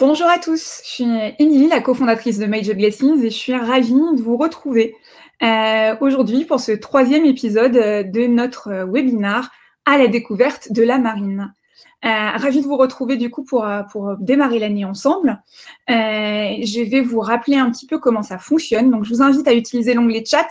Bonjour à tous, je suis Émilie, la cofondatrice de Major Blessings et je suis ravie de vous retrouver euh, aujourd'hui pour ce troisième épisode de notre webinar à la découverte de la marine. Euh, ravie de vous retrouver du coup pour, pour démarrer l'année ensemble. Euh, je vais vous rappeler un petit peu comment ça fonctionne. Donc je vous invite à utiliser l'onglet chat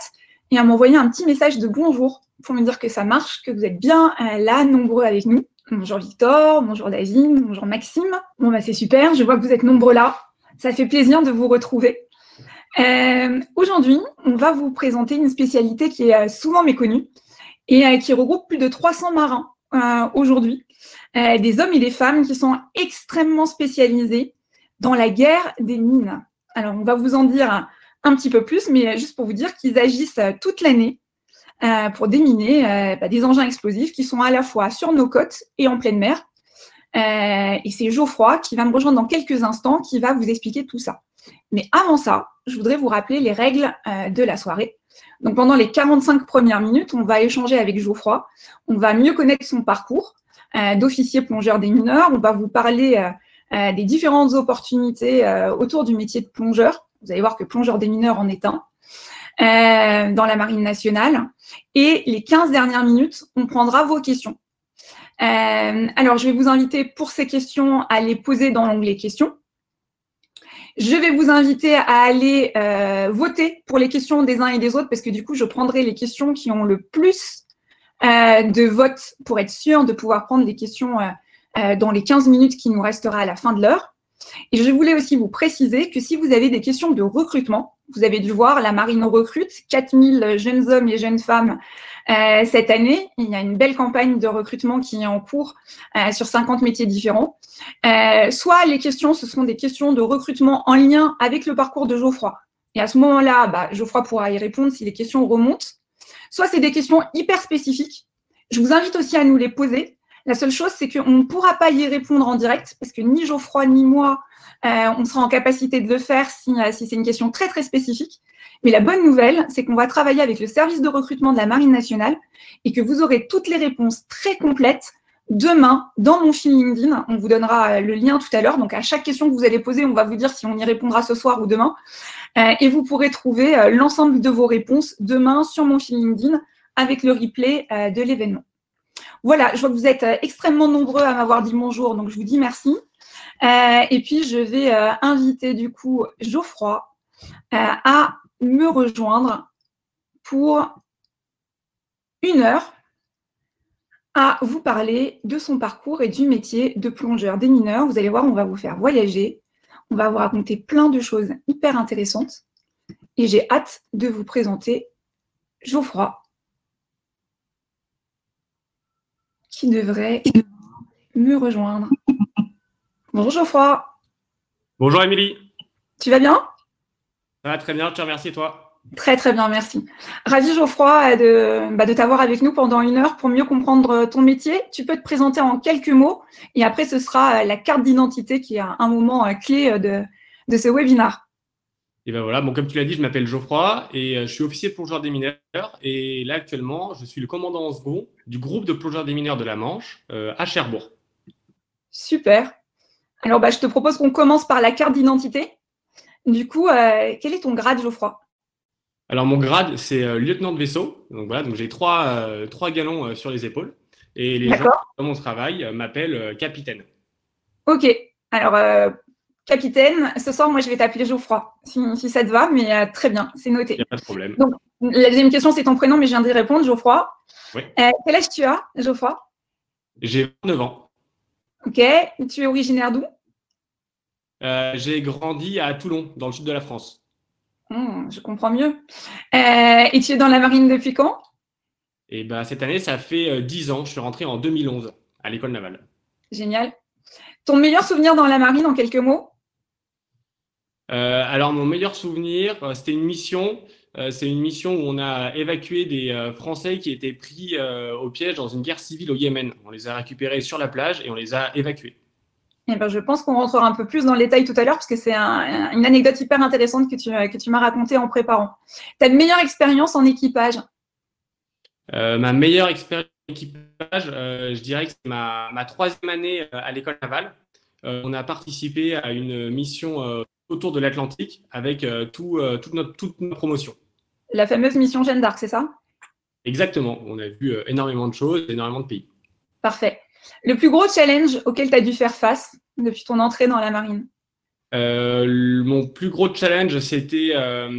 et à m'envoyer un petit message de bonjour pour me dire que ça marche, que vous êtes bien euh, là, nombreux avec nous. Bonjour Victor, bonjour David, bonjour Maxime. Bon, bah c'est super, je vois que vous êtes nombreux là. Ça fait plaisir de vous retrouver. Euh, Aujourd'hui, on va vous présenter une spécialité qui est euh, souvent méconnue et euh, qui regroupe plus de 300 marins aujourd'hui, des hommes et des femmes qui sont extrêmement spécialisés dans la guerre des mines. Alors, on va vous en dire un petit peu plus, mais juste pour vous dire qu'ils agissent toute l'année euh, pour déminer euh, bah, des engins explosifs qui sont à la fois sur nos côtes et en pleine mer. Euh, et c'est Geoffroy qui va me rejoindre dans quelques instants, qui va vous expliquer tout ça. Mais avant ça, je voudrais vous rappeler les règles de la soirée. Donc pendant les 45 premières minutes, on va échanger avec Geoffroy, on va mieux connaître son parcours d'officier plongeur des mineurs, on va vous parler des différentes opportunités autour du métier de plongeur. Vous allez voir que plongeur des mineurs en est un. Euh, dans la Marine nationale. Et les 15 dernières minutes, on prendra vos questions. Euh, alors, je vais vous inviter pour ces questions à les poser dans l'onglet questions. Je vais vous inviter à aller euh, voter pour les questions des uns et des autres parce que du coup, je prendrai les questions qui ont le plus de votes pour être sûr de pouvoir prendre les questions dans les 15 minutes qui nous restera à la fin de l'heure. Et je voulais aussi vous préciser que si vous avez des questions de recrutement, vous avez dû voir, la marine recrute 4000 jeunes hommes et jeunes femmes euh, cette année. Il y a une belle campagne de recrutement qui est en cours euh, sur 50 métiers différents. Euh, soit les questions, ce seront des questions de recrutement en lien avec le parcours de Geoffroy. Et à ce moment-là, bah, Geoffroy pourra y répondre si les questions remontent. Soit c'est des questions hyper spécifiques. Je vous invite aussi à nous les poser la seule chose, c'est qu'on ne pourra pas y répondre en direct parce que ni Geoffroy ni moi, euh, on sera en capacité de le faire si, euh, si c'est une question très très spécifique. Mais la bonne nouvelle, c'est qu'on va travailler avec le service de recrutement de la Marine nationale et que vous aurez toutes les réponses très complètes demain dans mon fil LinkedIn. On vous donnera euh, le lien tout à l'heure. Donc à chaque question que vous allez poser, on va vous dire si on y répondra ce soir ou demain. et vous pourrez trouver l'ensemble de vos réponses demain sur mon fil LinkedIn avec le replay de l'événement. Voilà, je vois que vous êtes euh, extrêmement nombreux à m'avoir dit bonjour, donc je vous dis merci. Euh, et puis, je vais euh, inviter du coup Geoffroy à me rejoindre pour une heure à vous parler de son parcours et du métier de plongeur des mineurs. Vous allez voir, on va vous faire voyager, on va vous raconter plein de choses hyper intéressantes. Et j'ai hâte de vous présenter Geoffroy. Qui devrait me rejoindre. Bonjour Geoffroy. Bonjour Émilie. Tu vas bien? Ça va très bien, je te remercie toi? Très très bien, merci. Ravi Geoffroy de, bah, de t'avoir avec nous pendant une heure pour mieux comprendre ton métier. Tu peux te présenter en quelques mots et après ce sera la carte d'identité qui est un moment clé de, de ce webinaire. Et ben voilà, bon, comme tu l'as dit, je m'appelle Geoffroy et euh, je suis officier de plongeur des mineurs. Et là, actuellement, je suis le commandant en second du groupe de plongeurs des mineurs de la Manche euh, à Cherbourg. Super. Alors, bah, je te propose qu'on commence par la carte d'identité. Du coup, euh, quel est ton grade, Geoffroy? Alors, mon grade, c'est lieutenant de vaisseau. Donc voilà, donc j'ai trois, trois galons sur les épaules. Et les gens dans mon travail m'appellent capitaine. Ok. Alors, capitaine, ce soir, moi, je vais t'appeler Geoffroy, si, ça te va, mais euh, très bien, c'est noté. Il n'y a pas de problème. Donc, la deuxième question, c'est ton prénom, mais je viens d'y répondre, Geoffroy. Oui. Euh, quel âge tu as, Geoffroy? J'ai 29 ans. Ok. Tu es originaire d'où? Euh, J'ai grandi à Toulon, dans le sud de la France. Hmm, je comprends mieux. et tu es dans la marine depuis quand? Et eh ben, Cette année, ça fait 10 ans. Je suis rentré en 2011 à l'école navale. Génial. Ton meilleur souvenir dans la marine, en quelques mots? Alors, mon meilleur souvenir, euh, c'était une mission. Euh, c'est une mission où on a évacué des Français qui étaient pris au piège dans une guerre civile au Yémen. On les a récupérés sur la plage et on les a évacués. Eh ben, je pense qu'on rentrera un peu plus dans le détail tout à l'heure parce que c'est une anecdote hyper intéressante que tu, que tu m'as racontée en préparant. Ta meilleure expérience en équipage? Ma meilleure expérience en équipage, je dirais que c'est ma, ma, troisième année à l'école navale on a participé à une mission autour de l'Atlantique avec tout, toute, notre, toute notre promotion. La fameuse mission Jeanne d'Arc, c'est ça? Exactement. On a vu énormément de choses, énormément de pays. Parfait. Le plus gros challenge auquel tu as dû faire face depuis ton entrée dans la marine? Euh, mon plus gros challenge, c'était euh,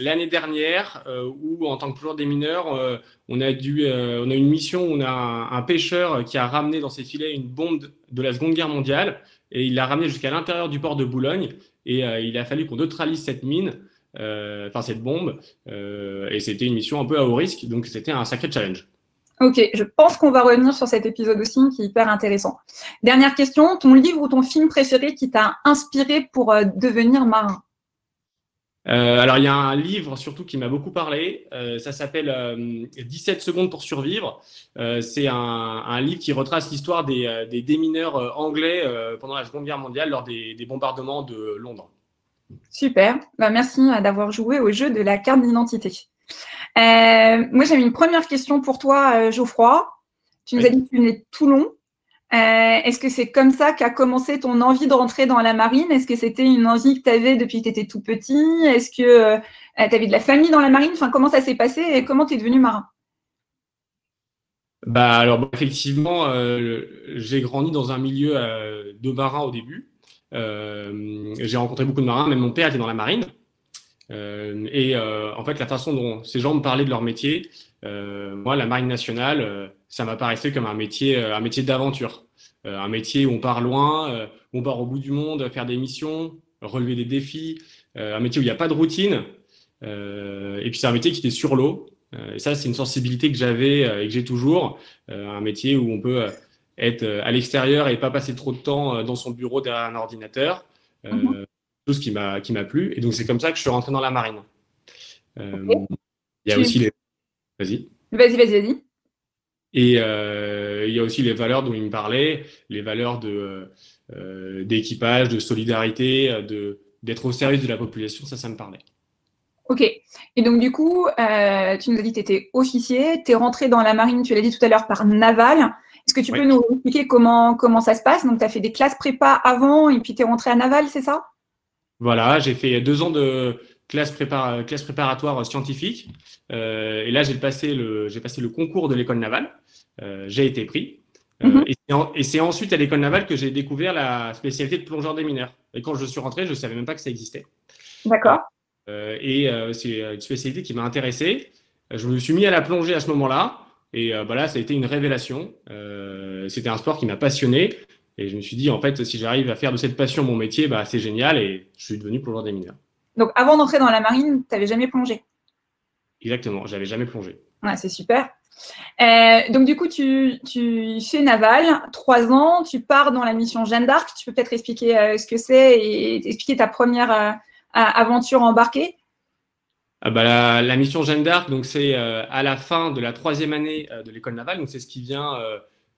l'année dernière euh, où, en tant que plongeur des mineurs, on a dû, on a une mission. Où on a un, pêcheur qui a ramené dans ses filets une bombe de la Seconde Guerre mondiale et il l'a ramené jusqu'à l'intérieur du port de Boulogne. Et il a fallu qu'on neutralise cette mine, enfin cette bombe. et c'était une mission un peu à haut risque, donc c'était un sacré challenge. Ok, je pense qu'on va revenir sur cet épisode aussi qui est hyper intéressant. Dernière question, ton livre ou ton film préféré qui t'a inspiré pour euh, devenir marin? Euh, alors, il y a un livre surtout qui m'a beaucoup parlé. Euh, ça s'appelle 17 secondes pour survivre. c'est un, livre qui retrace l'histoire des, démineurs anglais pendant la Seconde Guerre mondiale lors des, bombardements de Londres. Super. Bah, merci d'avoir joué au jeu de la carte d'identité. Euh, moi, j'avais une première question pour toi, euh, Geoffroy. Tu nous as dit que tu venais de Toulon. Euh, Est-ce que c'est comme ça qu'a commencé ton envie de rentrer dans la marine? Est-ce que c'était une envie que tu avais depuis que tu étais tout petit? Est-ce que euh, tu avais de la famille dans la marine? Enfin, Comment ça s'est passé et comment tu devenu marin? Bah, alors, effectivement, j'ai grandi dans un milieu de marins au début. j'ai rencontré beaucoup de marins, même mon père était dans la marine. Euh, et euh, en fait, la façon dont ces gens me parlaient de leur métier, euh, moi, la marine nationale, ça m'apparaissait comme un métier, un métier d'aventure, un métier où on part loin, où on part au bout du monde, faire des missions, relever des défis, un métier où il n'y a pas de routine. et puis c'est un métier qui était sur l'eau. et ça, c'est une sensibilité que j'avais et que j'ai toujours. un métier où on peut être à l'extérieur et pas passer trop de temps dans son bureau derrière un ordinateur. Mm-hmm chose qui m'a qui m'a plu. Et donc c'est comme ça que je suis rentré dans la marine. Euh, il y a aussi les. Vas-y. Vas-y, vas-y, vas-y. Et euh, il y a aussi les valeurs dont il me parlait, les valeurs de euh, d'équipage, de solidarité, de d'être au service de la population. Ça, ça me parlait. Ok. Et donc, du coup, tu nous as dit que tu étais officier, tu es rentré dans la marine, tu l'as dit tout à l'heure, par naval. Est-ce que tu peux nous expliquer comment, comment ça se passe? Donc, tu as fait des classes prépa avant et puis tu es rentré à naval, c'est ça? Voilà, j'ai fait deux ans de classe, classe préparatoire scientifique. Euh, et là, j'ai passé, le, passé le concours de l'école navale. Euh, j'ai été pris. Euh, mhm. et c'est ensuite à l'école navale que j'ai découvert la spécialité de plongeur des mineurs. Et quand je suis rentré, je ne savais même pas que ça existait. D'accord. et c'est une spécialité qui m'a intéressé. Je me suis mis à la plongée à ce moment-là. Et bah là, ça a été une révélation. C'était un sport qui m'a passionné. Et je me suis dit, en fait, si j'arrive à faire de cette passion mon métier, bah, c'est génial et je suis devenu plongeur des mineurs. Donc, avant d'entrer dans la marine, tu n'avais jamais plongé? Exactement, j'avais jamais plongé. C'est super. Euh, donc, du coup, tu, fais naval, trois ans, tu pars dans la mission Jeanne d'Arc. Tu peux peut-être expliquer euh, ce que c'est et expliquer ta première euh, aventure embarquée? Ah bah, la, mission Jeanne d'Arc, donc c'est à la fin de la troisième année de l'école navale, c'est ce qui vient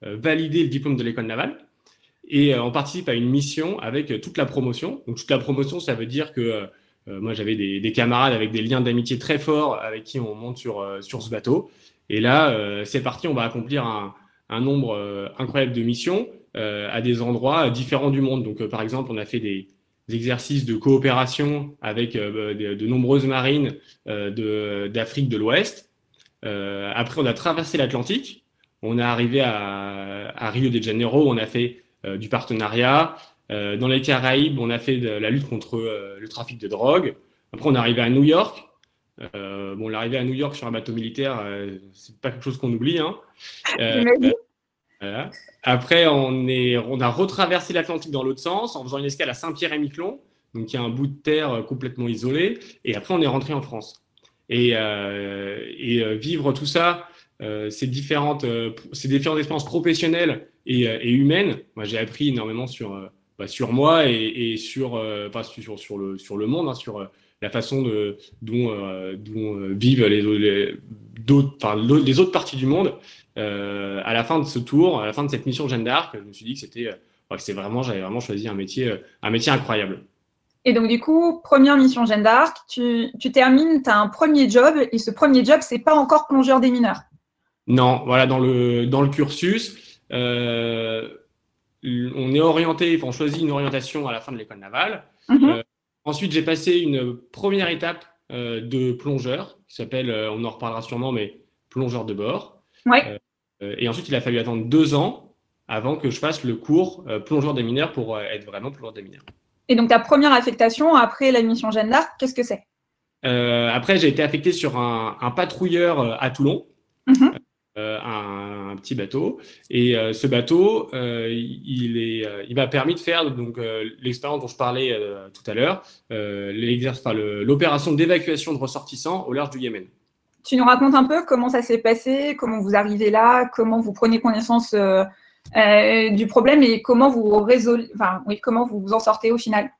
valider le diplôme de l'école navale et on participe à une mission avec toute la promotion. Donc toute la promotion, ça veut dire que moi j'avais des, des, camarades avec des liens d'amitié très forts avec qui on monte sur, sur ce bateau. Et là, c'est parti, on va accomplir un, un nombre incroyable de missions à des endroits différents du monde. Donc par exemple, on a fait des, exercices de coopération avec de, de, nombreuses marines d'Afrique de, l'Ouest. après, on a traversé l'Atlantique. On est arrivé à, Rio de Janeiro. On a fait euh, du partenariat. Euh, dans les Caraïbes, on a fait de la lutte contre euh, le trafic de drogue. Après, on est arrivé à New York. Euh, bon, l'arrivée à New York sur un bateau militaire, c'est pas quelque chose qu'on oublie. Hein. Voilà. Après, on, est, on a retraversé l'Atlantique dans l'autre sens en faisant une escale à Saint-Pierre-et-Miquelon, donc il y a un bout de terre complètement isolé. Et après, on est rentré en France. Et, et vivre tout ça, ces différentes, ces différentes expériences professionnelles euh, et, humaine. Moi, j'ai appris énormément sur, bah, sur moi et, sur, euh, sur, sur, le, sur le monde, hein, sur la façon de, dont, dont vivent les, les, les autres parties du monde. à la fin de ce tour, à la fin de cette mission Jeanne d'Arc, je me suis dit que c'était c'est vraiment, j'avais vraiment choisi un métier, un métier incroyable. Et donc, du coup, première mission Jeanne d'Arc, tu, tu termines, tu as un premier job, et ce premier job, c'est pas encore plongeur des mineurs. Non, voilà, dans le, dans le cursus, euh, on est orienté, enfin, on choisit une orientation à la fin de l'école navale. Mhm. ensuite, j'ai passé une première étape de plongeur qui s'appelle, on en reparlera sûrement, mais plongeur de bord. Ouais. et ensuite, il a fallu attendre deux ans avant que je fasse le cours plongeur des mineurs pour être vraiment plongeur des mineurs. Et donc, ta première affectation après la mission Jeanne d'Arc, qu'est-ce que c'est? Euh, Après, j'ai été affecté sur un, patrouilleur euh, à Toulon. Mhm. Euh, un, petit bateau. Et ce bateau, il, est, il m'a permis de faire donc l'expérience dont je parlais tout à l'heure, l'opération d'évacuation de ressortissants au large du Yémen. Tu nous racontes un peu comment ça s'est passé, comment vous arrivez là, comment vous prenez connaissance euh, du problème et comment vous résolvez, enfin, oui, comment vous vous en sortez au final?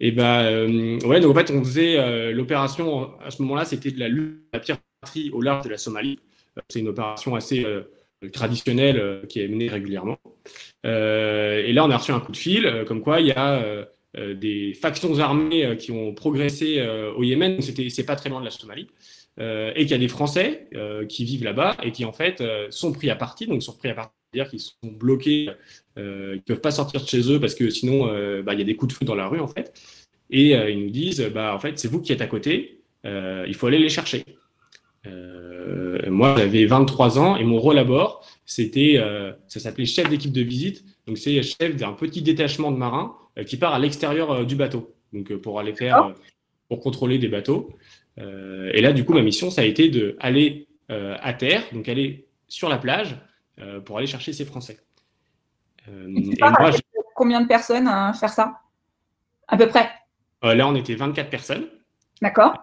Et eh ben, ouais, donc en fait, on faisait euh, l'opération à ce moment-là, c'était de la lutte à la piraterie au large de la Somalie. Euh, c'est une opération assez traditionnelle qui est menée régulièrement. et là, on a reçu un coup de fil, comme quoi il y a des factions armées qui ont progressé au Yémen. C'est pas très loin de la Somalie. et qu'il y a des Français qui vivent là-bas et qui en fait sont pris à partie, donc sont pris à partie c'est-à-dire qu'ils sont bloqués, euh, ils ne peuvent pas sortir de chez eux parce que sinon, euh, bah, il y a des coups de feu dans la rue, en fait. Et euh, ils nous disent, bah, en fait, c'est vous qui êtes à côté, il faut aller les chercher. Moi, j'avais 23 ans et mon rôle à bord, c'était, ça s'appelait chef d'équipe de visite. Donc, c'est chef d'un petit détachement de marins qui part à l'extérieur du bateau. Donc, pour aller faire, pour contrôler des bateaux. et là, du coup, ma mission, ça a été d'aller à terre, donc aller sur la plage, euh, pour aller chercher ces Français. Euh, combien de personnes à faire ça? À peu près? Euh, Là, on était 24 personnes. D'accord.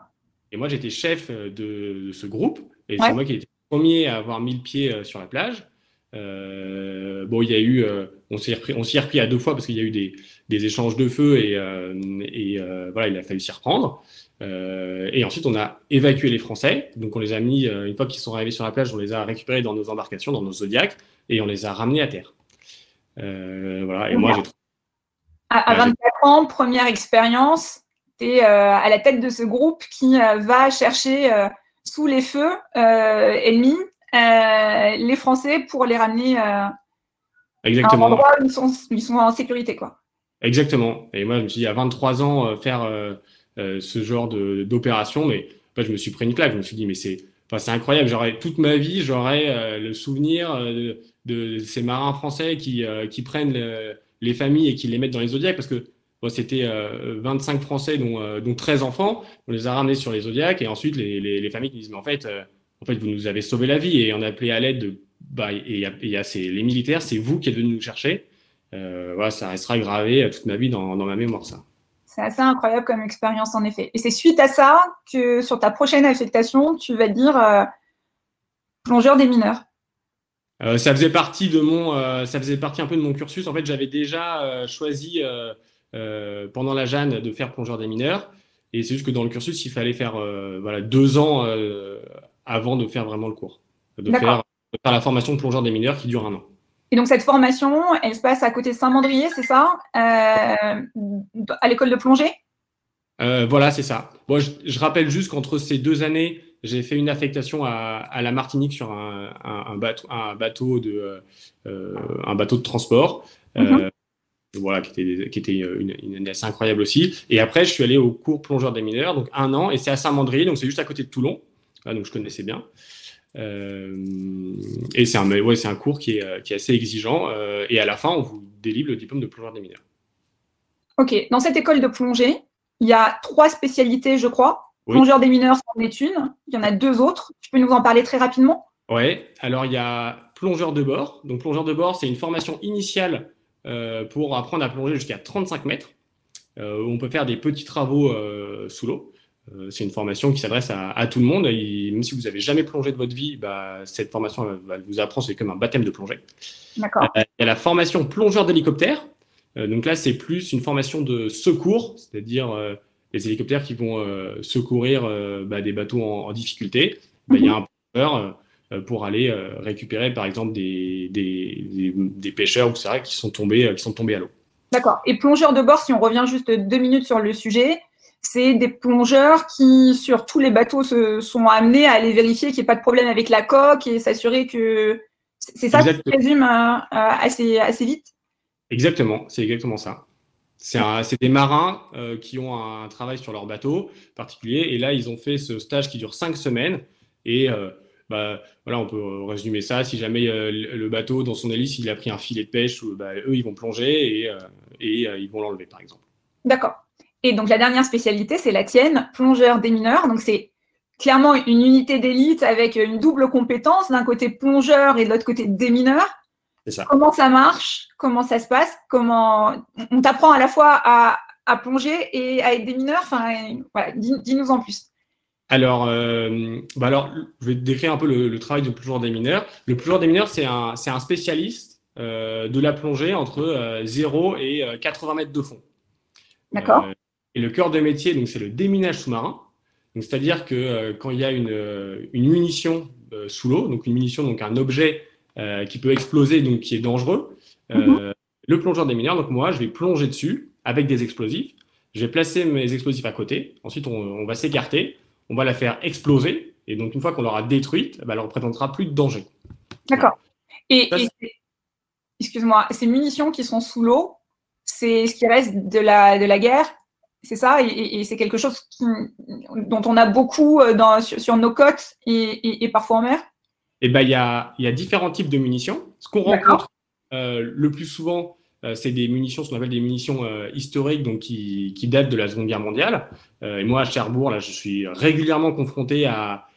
Et moi, j'étais chef de, ce groupe. Et c'est moi qui étais le premier à avoir mis le pied sur la plage. bon, il y a eu, on s'y repris, repris à deux fois parce qu'il y a eu des, échanges de feu et, et voilà, il a fallu s'y reprendre. et ensuite, on a évacué les Français. Donc, on les a mis, une fois qu'ils sont arrivés sur la plage, on les a récupérés dans nos embarcations, dans nos zodiacs, et on les a ramenés à terre. voilà. Et moi, j'ai à, 24 ans, première expérience, tu es à la tête de ce groupe qui va chercher sous les feux ennemis les Français pour les ramener Exactement. à un endroit où ils sont, ils sont en sécurité. Quoi. Exactement. Et moi, je me suis dit, à 23 ans, faire euh, ce genre d'opération. Mais je me suis pris une claque. Je me suis dit, mais c'est incroyable. J'aurais toute ma vie, j'aurais euh, le souvenir euh, de, ces marins français qui, qui prennent les familles et qui les mettent dans les zodiacs parce que c'était 25 Français, dont, dont 13 enfants. On les a ramenés sur les zodiacs et ensuite les, les, familles qui disent mais en fait, en fait, vous nous avez sauvé la vie et on a appelé à l'aide de bah, et il y a, les militaires, c'est vous qui êtes venus nous chercher. voilà, ça restera gravé toute ma vie dans, dans ma mémoire ça. C'est assez incroyable comme expérience en effet. Et c'est suite à ça que sur ta prochaine affectation, tu vas dire euh, plongeur des mineurs. Euh, ça faisait partie de mon, euh, ça faisait partie un peu de mon cursus. En fait, j'avais déjà choisi pendant la Jeanne de faire plongeur des mineurs. Et c'est juste que dans le cursus, il fallait faire voilà, deux ans avant de faire vraiment le cours, de faire, de faire la formation de plongeur des mineurs qui dure un an. Et donc, cette formation, elle se passe à côté de Saint-Mandrier, c'est ça? Euh, À l'école de plongée? Euh, Voilà, c'est ça. Bon, je, rappelle juste qu'entre ces deux années, j'ai fait une affectation à, la Martinique sur un, bateau, un bateau, de, euh, un bateau de transport. Mhm. Voilà, qui était, qui était une, une, assez incroyable aussi. Et après, je suis allé au cours plongeur des mineurs, donc un an, et c'est à Saint-Mandrier, donc c'est juste à côté de Toulon. donc je connaissais bien. Euh, et c'est un, ouais, c'est un cours qui est, euh, qui est assez exigeant. Euh, et à la fin, on vous délivre le diplôme de plongeur des mineurs. Ok, dans cette école de plongée, il y a trois spécialités, je crois. Plongeur des mineurs, c'en est une. Il y en a deux autres. Tu peux nous en parler très rapidement? Oui, alors il y a plongeur de bord. Donc plongeur de bord, c'est une formation initiale pour apprendre à plonger jusqu'à 35 mètres. on peut faire des petits travaux sous l'eau. Euh, c'est une formation qui s'adresse à, tout le monde. même si vous n'avez jamais plongé de votre vie, bah, cette formation vous apprendre, c'est comme un baptême de plongée. D'accord. Euh, il y a la formation plongeur d'hélicoptère. Euh, donc là, c'est plus une formation de secours, c'est-à-dire les hélicoptères qui vont secourir bah, des bateaux en, difficulté. Bah, il y a un plongeur pour aller récupérer, par exemple, des, des, pêcheurs ou qui sont tombés, qui sont tombés à l'eau. D'accord. Et plongeur de bord, si on revient juste deux minutes sur le sujet, c'est des plongeurs qui, sur tous les bateaux, se sont amenés à aller vérifier qu'il n'y ait pas de problème avec la coque et s'assurer que. C'est ça qui se résume euh, euh, assez, assez vite? Exactement, c'est exactement ça. C'est des marins euh, qui ont un travail sur leur bateau particulier. Et là, ils ont fait ce stage qui dure cinq semaines. Et euh, bah, voilà, on peut résumer ça. Si jamais euh, le bateau, dans son hélice, il a pris un filet de pêche, bah, eux, ils vont plonger et, et ils vont l'enlever, par exemple. D'accord. Et donc, la dernière spécialité, c'est la tienne, plongeur démineur. Donc, c'est clairement une unité d'élite avec une double compétence, d'un côté plongeur et de l'autre côté démineur. Ça. Comment ça marche? Comment ça se passe? Comment on t'apprend à la fois à, plonger et à être démineur Enfin, voilà, dis-nous en plus. Alors, euh, bah alors, je vais décrire un peu le, travail du plongeur démineur. Le plongeur démineur, c'est un, un, spécialiste euh, de la plongée entre 0 euh, et 80 mètres de fond. D'accord. et le cœur de métier, donc c'est le déminage sous-marin. c'est-à-dire que quand il y a une, une munition sous l'eau, donc une munition, donc un objet qui peut exploser, donc qui est dangereux, mhm. le plongeur démineur, donc moi, je vais plonger dessus avec des explosifs. Je vais placer mes explosifs à côté. Ensuite, on, on va s'écarter on va la faire exploser. Et donc, une fois qu'on l'aura détruite, bah, elle ne représentera plus de danger. D'accord. Et, excuse-moi, ces munitions qui sont sous l'eau, c'est ce qui reste de la, de la guerre c'est ça, et, c'est quelque chose dont on a beaucoup euh, dans, sur, nos côtes et, parfois en mer? Eh ben, il y, a, y a différents types de munitions. Ce qu'on rencontre euh, le plus souvent, euh, c'est des munitions, ce qu'on appelle des munitions euh, historiques, donc qui, datent de la Seconde Guerre mondiale. Euh, et moi, à Cherbourg, là, je suis régulièrement confronté à,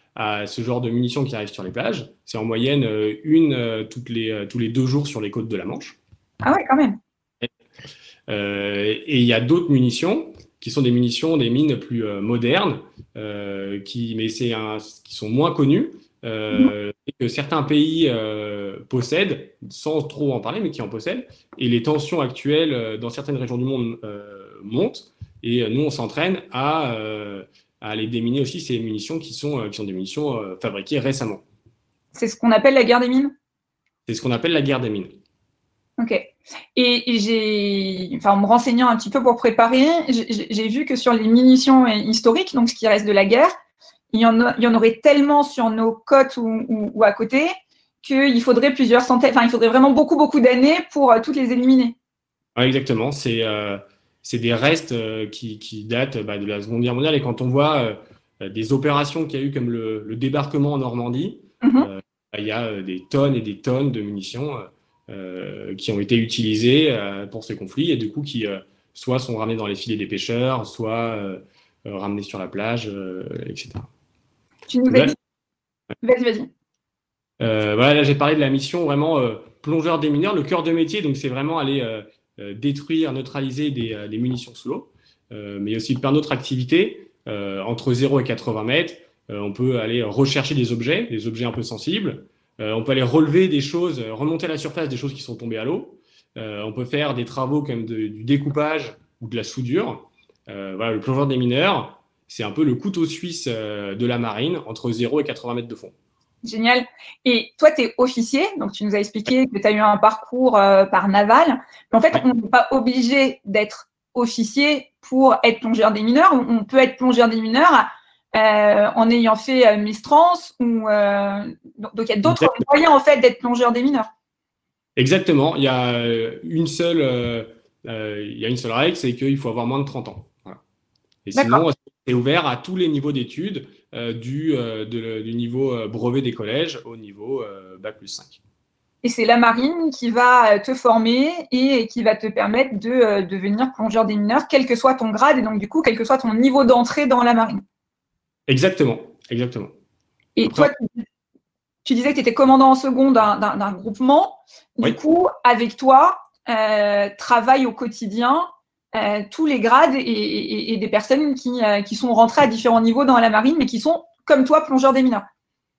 ce genre de munitions qui arrivent sur les plages. C'est en moyenne une toutes les, tous les deux jours sur les côtes de la Manche. Ah ouais, quand même. et il y a d'autres munitions qui sont des munitions, des mines plus modernes, qui, mais c'est qui sont moins connues, euh, que certains pays euh, possèdent, sans trop en parler, mais qui en possèdent. Et les tensions actuelles euh, dans certaines régions du monde montent. Et nous, on s'entraîne à, à, aller déminer aussi ces munitions qui sont, qui sont des munitions fabriquées récemment. C'est ce qu'on appelle la guerre des mines? C'est ce qu'on appelle la guerre des mines. Ok. Et, j'ai, enfin, en me renseignant un petit peu pour préparer, j'ai vu que sur les munitions historiques, donc ce qui reste de la guerre, il y, en aurait tellement sur nos côtes ou, à côté qu'il faudrait plusieurs centaines, enfin, il faudrait vraiment beaucoup, beaucoup d'années pour euh, toutes les éliminer. exactement. C'est euh, des restes euh, qui, datent bah, de la Seconde Guerre mondiale. Et quand on voit des opérations qu'il y a eu, comme le, débarquement en Normandie, mhm. bah, il y a des tonnes et des tonnes de munitions qui ont été utilisées pour ce conflit et du coup qui soit sont ramenées dans les filets des pêcheurs, soit ramenées sur la plage, etc. Tu nous. Vas-y, vas-y. Euh, voilà, là j'ai parlé de la mission vraiment euh, plongeur des mineurs, le cœur de métier, donc c'est vraiment aller euh, détruire, neutraliser des, munitions sous l'eau, mais aussi plein d'autres activités entre 0 et 80 mètres. on peut aller rechercher des objets, des objets un peu sensibles. on peut aller relever des choses, remonter à la surface des choses qui sont tombées à l'eau. on peut faire des travaux comme du découpage ou de la soudure. voilà, le plongeur des mineurs, c'est un peu le couteau suisse euh, de la marine entre 0 et 80 mètres de fond. Génial. Et toi, tu es officier, donc tu nous as expliqué que tu as eu un parcours euh, par naval. En fait, on n'est pas obligé d'être officier pour être plongeur des mineurs. On, peut être plongeur des mineurs euh, en ayant fait Mistrans. Ou, donc, il y a d'autres moyens en fait d'être plongeur des mineurs. Exactement. Il y a une seule, il y a une seule règle, c'est qu'il faut avoir moins de 30 ans. Et sinon, c'est ouvert à tous les niveaux d'études, euh, du, euh, du, niveau euh, brevet des collèges au niveau Bac plus 5. Et c'est la marine qui va te former et qui va te permettre de devenir plongeur des mineurs, quel que soit ton grade et donc du coup, quel que soit ton niveau d'entrée dans la marine. Exactement, exactement. Et toi, tu, disais que tu étais commandant en second d'un groupement. Du coup, avec toi, travaille au quotidien euh, tous les grades et, des personnes euh, qui, sont rentrées à différents niveaux dans la marine, mais qui sont, comme toi, plongeurs des mineurs.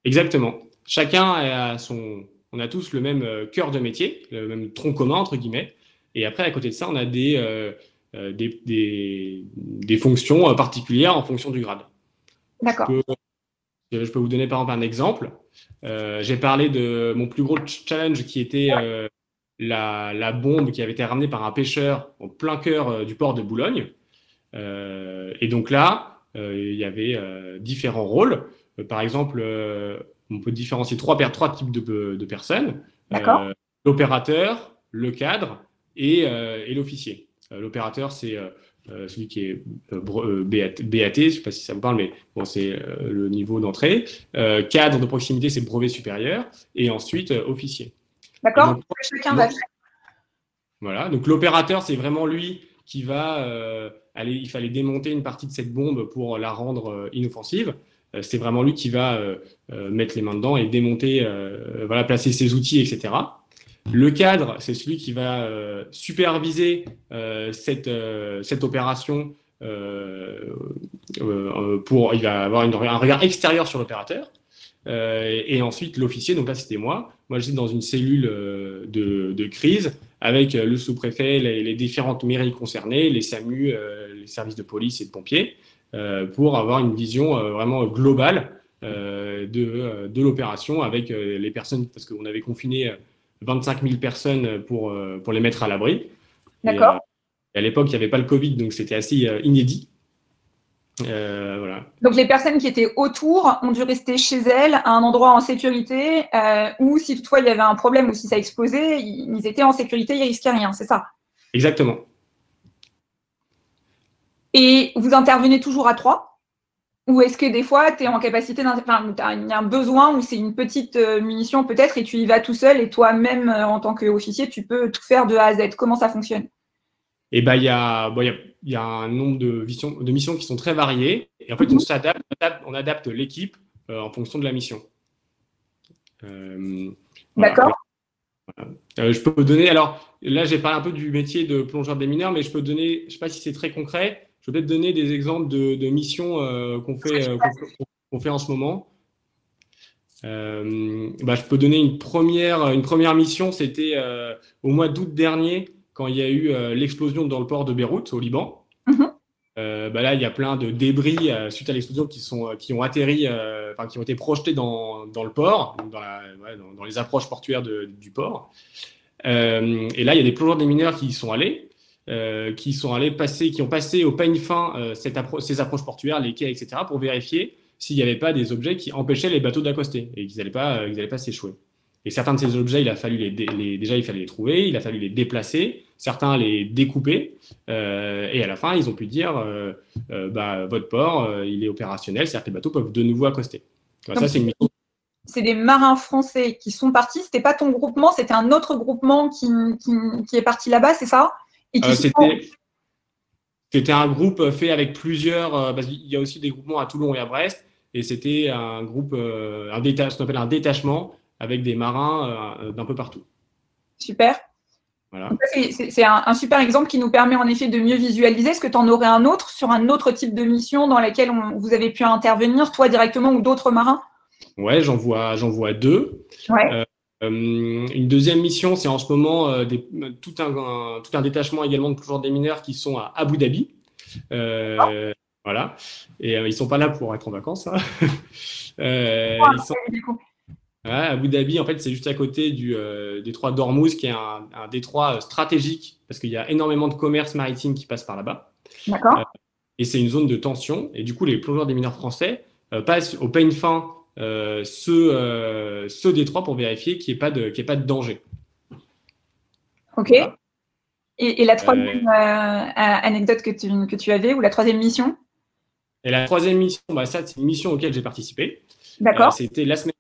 Exactement. Chacun a son. On a tous le même euh, cœur de métier, le même tronc commun, entre guillemets. Et après, à côté de ça, on a des, des, fonctions particulières en fonction du grade. D'accord. Je, peux vous donner par exemple un exemple. J'ai parlé de mon plus gros challenge qui était la, bombe qui avait été ramenée par un pêcheur au plein cœur euh, du port de Boulogne. Euh, et donc là, euh, il y avait différents rôles. par exemple, on peut différencier trois, trois types de, personnes. L'opérateur, le cadre et, et l'officier. L'opérateur, c'est celui qui est BAT, je ne sais pas si ça vous parle, mais bon, c'est le niveau d'entrée. cadre de proximité, c'est brevet supérieur. Et ensuite, officier. D'accord Chacun va Voilà, donc l'opérateur, c'est vraiment lui qui va aller, il fallait démonter une partie de cette bombe pour la rendre inoffensive. Euh, c'est vraiment lui qui va euh, euh, mettre les mains dedans et démonter, voilà, placer ses outils, etc. Le cadre, c'est celui qui va superviser cette, cette opération pour, il va avoir un regard extérieur sur l'opérateur. et ensuite, l'officier, donc là, c'était moi. Moi, j'étais dans une cellule de, de, crise avec le sous-préfet, les, les, différentes mairies concernées, les SAMU, les services de police et de pompiers. Euh, pour avoir une vision euh, vraiment globale euh, de, de l'opération avec les personnes, parce qu'on avait confiné 25 000 personnes pour, pour les mettre à l'abri. D'accord. à l'époque, il n'y avait pas le Covid, donc c'était assez inédit. Voilà. Donc les personnes qui étaient autour ont dû rester chez elles à un endroit en sécurité, ou si toutefois il y avait un problème ou si ça explosait, ils étaient en sécurité, ils risquaient rien, c'est ça? Exactement. Et vous intervenez toujours à trois? Ou est-ce que des fois, tu es en capacité, enfin, il y a un besoin où c'est une petite euh, munition peut-être et tu y vas tout seul et toi-même, euh, en tant qu'officier, tu peux tout faire de A à Z? Comment ça fonctionne? Eh ben, il y, a, y, a, un nombre de missions, de missions qui sont très variées. Et en fait, on mhm. s'adapte, on adapte l'équipe euh, en fonction de la mission. D'accord. je peux donner, alors là j'ai parlé un peu du métier de plongeur des mineurs, mais je peux donner, je ne sais pas si c'est très concret, je vais peut-être donner des exemples de, missions euh, qu'on fait, euh, fait, en ce moment. Euh, bah, je peux donner une première, une première mission, c'était au mois d'août dernier, quand il y a eu l'explosion dans le port de Beyrouth, au Liban. Mhm. bah là, il y a plein de débris suite à l'explosion qui, sont, qui ont atterri, enfin, qui ont été projetés dans, dans le port, dans, la, dans, les approches portuaires du port. et là, il y a des plongeurs des mineurs qui y sont allés. Euh, qui sont allés passer, qui ont passé au peigne fin euh, ces approches portuaires, les quais, etc., pour vérifier s'il n'y avait pas des objets qui empêchaient les bateaux d'accoster et qu'ils n'allaient pas, euh, pas s'échouer. Et certains de ces objets, il a fallu les, déjà il fallait les trouver, il a fallu les déplacer, certains les découper, et à la fin ils ont pu dire, bah, votre port, il est opérationnel, les bateaux peuvent de nouveau accoster. ça c'est une des marins français qui sont partis. C'était pas ton groupement, c'était un autre groupement qui, qui est parti là-bas, c'est ça? Euh, c'était un groupe fait avec plusieurs, euh, parce qu'il y a aussi des groupements à Toulon et à Brest, et c'était un groupe, euh, un ce qu'on appelle un détachement avec des marins d'un peu partout. Super. C'est un, super exemple qui nous permet en effet de mieux visualiser. Est-ce que tu en aurais un autre sur un autre type de mission dans laquelle vous avez pu intervenir, toi directement ou d'autres marins? Ouais, j'en vois, vois deux. Ouais. Euh, une deuxième mission, c'est en ce moment euh, tout, un, tout un détachement également de plongeurs des mineurs qui sont à Abu Dhabi. Euh, voilà. Et ils sont pas là pour être en vacances. Hein. ils sont... Abu Dhabi, en fait, c'est juste à côté du détroit d'Ormuz, qui est un, détroit stratégique parce qu'il y a énormément de commerce maritime qui passe par là-bas. D'accord. et c'est une zone de tension. Et du coup, les plongeurs des mineurs français passent au peigne fin euh, ce, euh, ce détroit pour vérifier qu'il n'y ait, pas de, ait pas de danger. Ok. Et, la troisième euh, anecdote que tu, que tu avais, ou la troisième mission? Et la troisième mission, bah, ça, c'est une mission auquel j'ai participé. D'accord. c'était la semaine,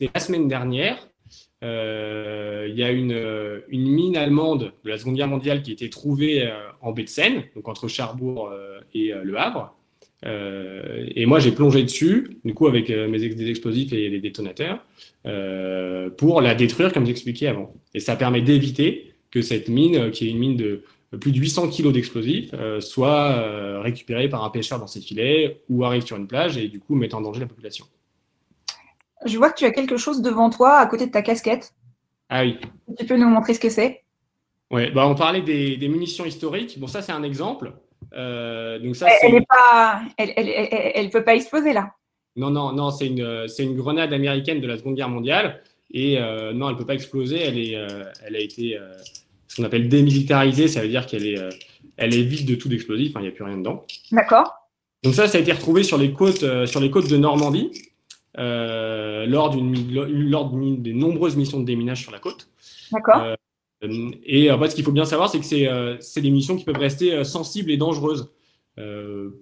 la semaine dernière. Il y a une, une, mine allemande de la Seconde Guerre mondiale qui a été trouvée en baie de Seine, donc entre Cherbourg et Le Havre. Euh, et moi, j'ai plongé dessus, du coup, avec euh, mes explosifs et les détonateurs, euh, pour la détruire, comme j'expliquais avant. Et ça permet d'éviter que cette mine, qui est une mine de plus de 800 kg d'explosifs, soit récupérée par un pêcheur dans ses filets ou arrive sur une plage et du coup mette en danger la population. Je vois que tu as quelque chose devant toi à côté de ta casquette. Ah oui. Tu peux nous montrer ce que c'est? Oui, bah on parlait des, des munitions historiques. Bon, ça, c'est un exemple. Euh, donc ça, elle ne pas, elle, elle, elle, peut pas exploser là. Non, non, non, c'est une, c'est une grenade américaine de la Seconde Guerre mondiale et euh, non, elle peut pas exploser. Elle est, euh, elle a été ce qu'on appelle démilitarisée, ça veut dire qu'elle est, elle est vide de tout d'explosif. Il n'y a plus rien dedans. D'accord. Donc ça, ça a été retrouvé sur les côtes, sur les côtes de Normandie lors d'une, lors d'une des nombreuses missions de déminage sur la côte. D'accord. et en fait, ce qu'il faut bien savoir, c'est que c'est des missions qui peuvent rester sensibles et dangereuses.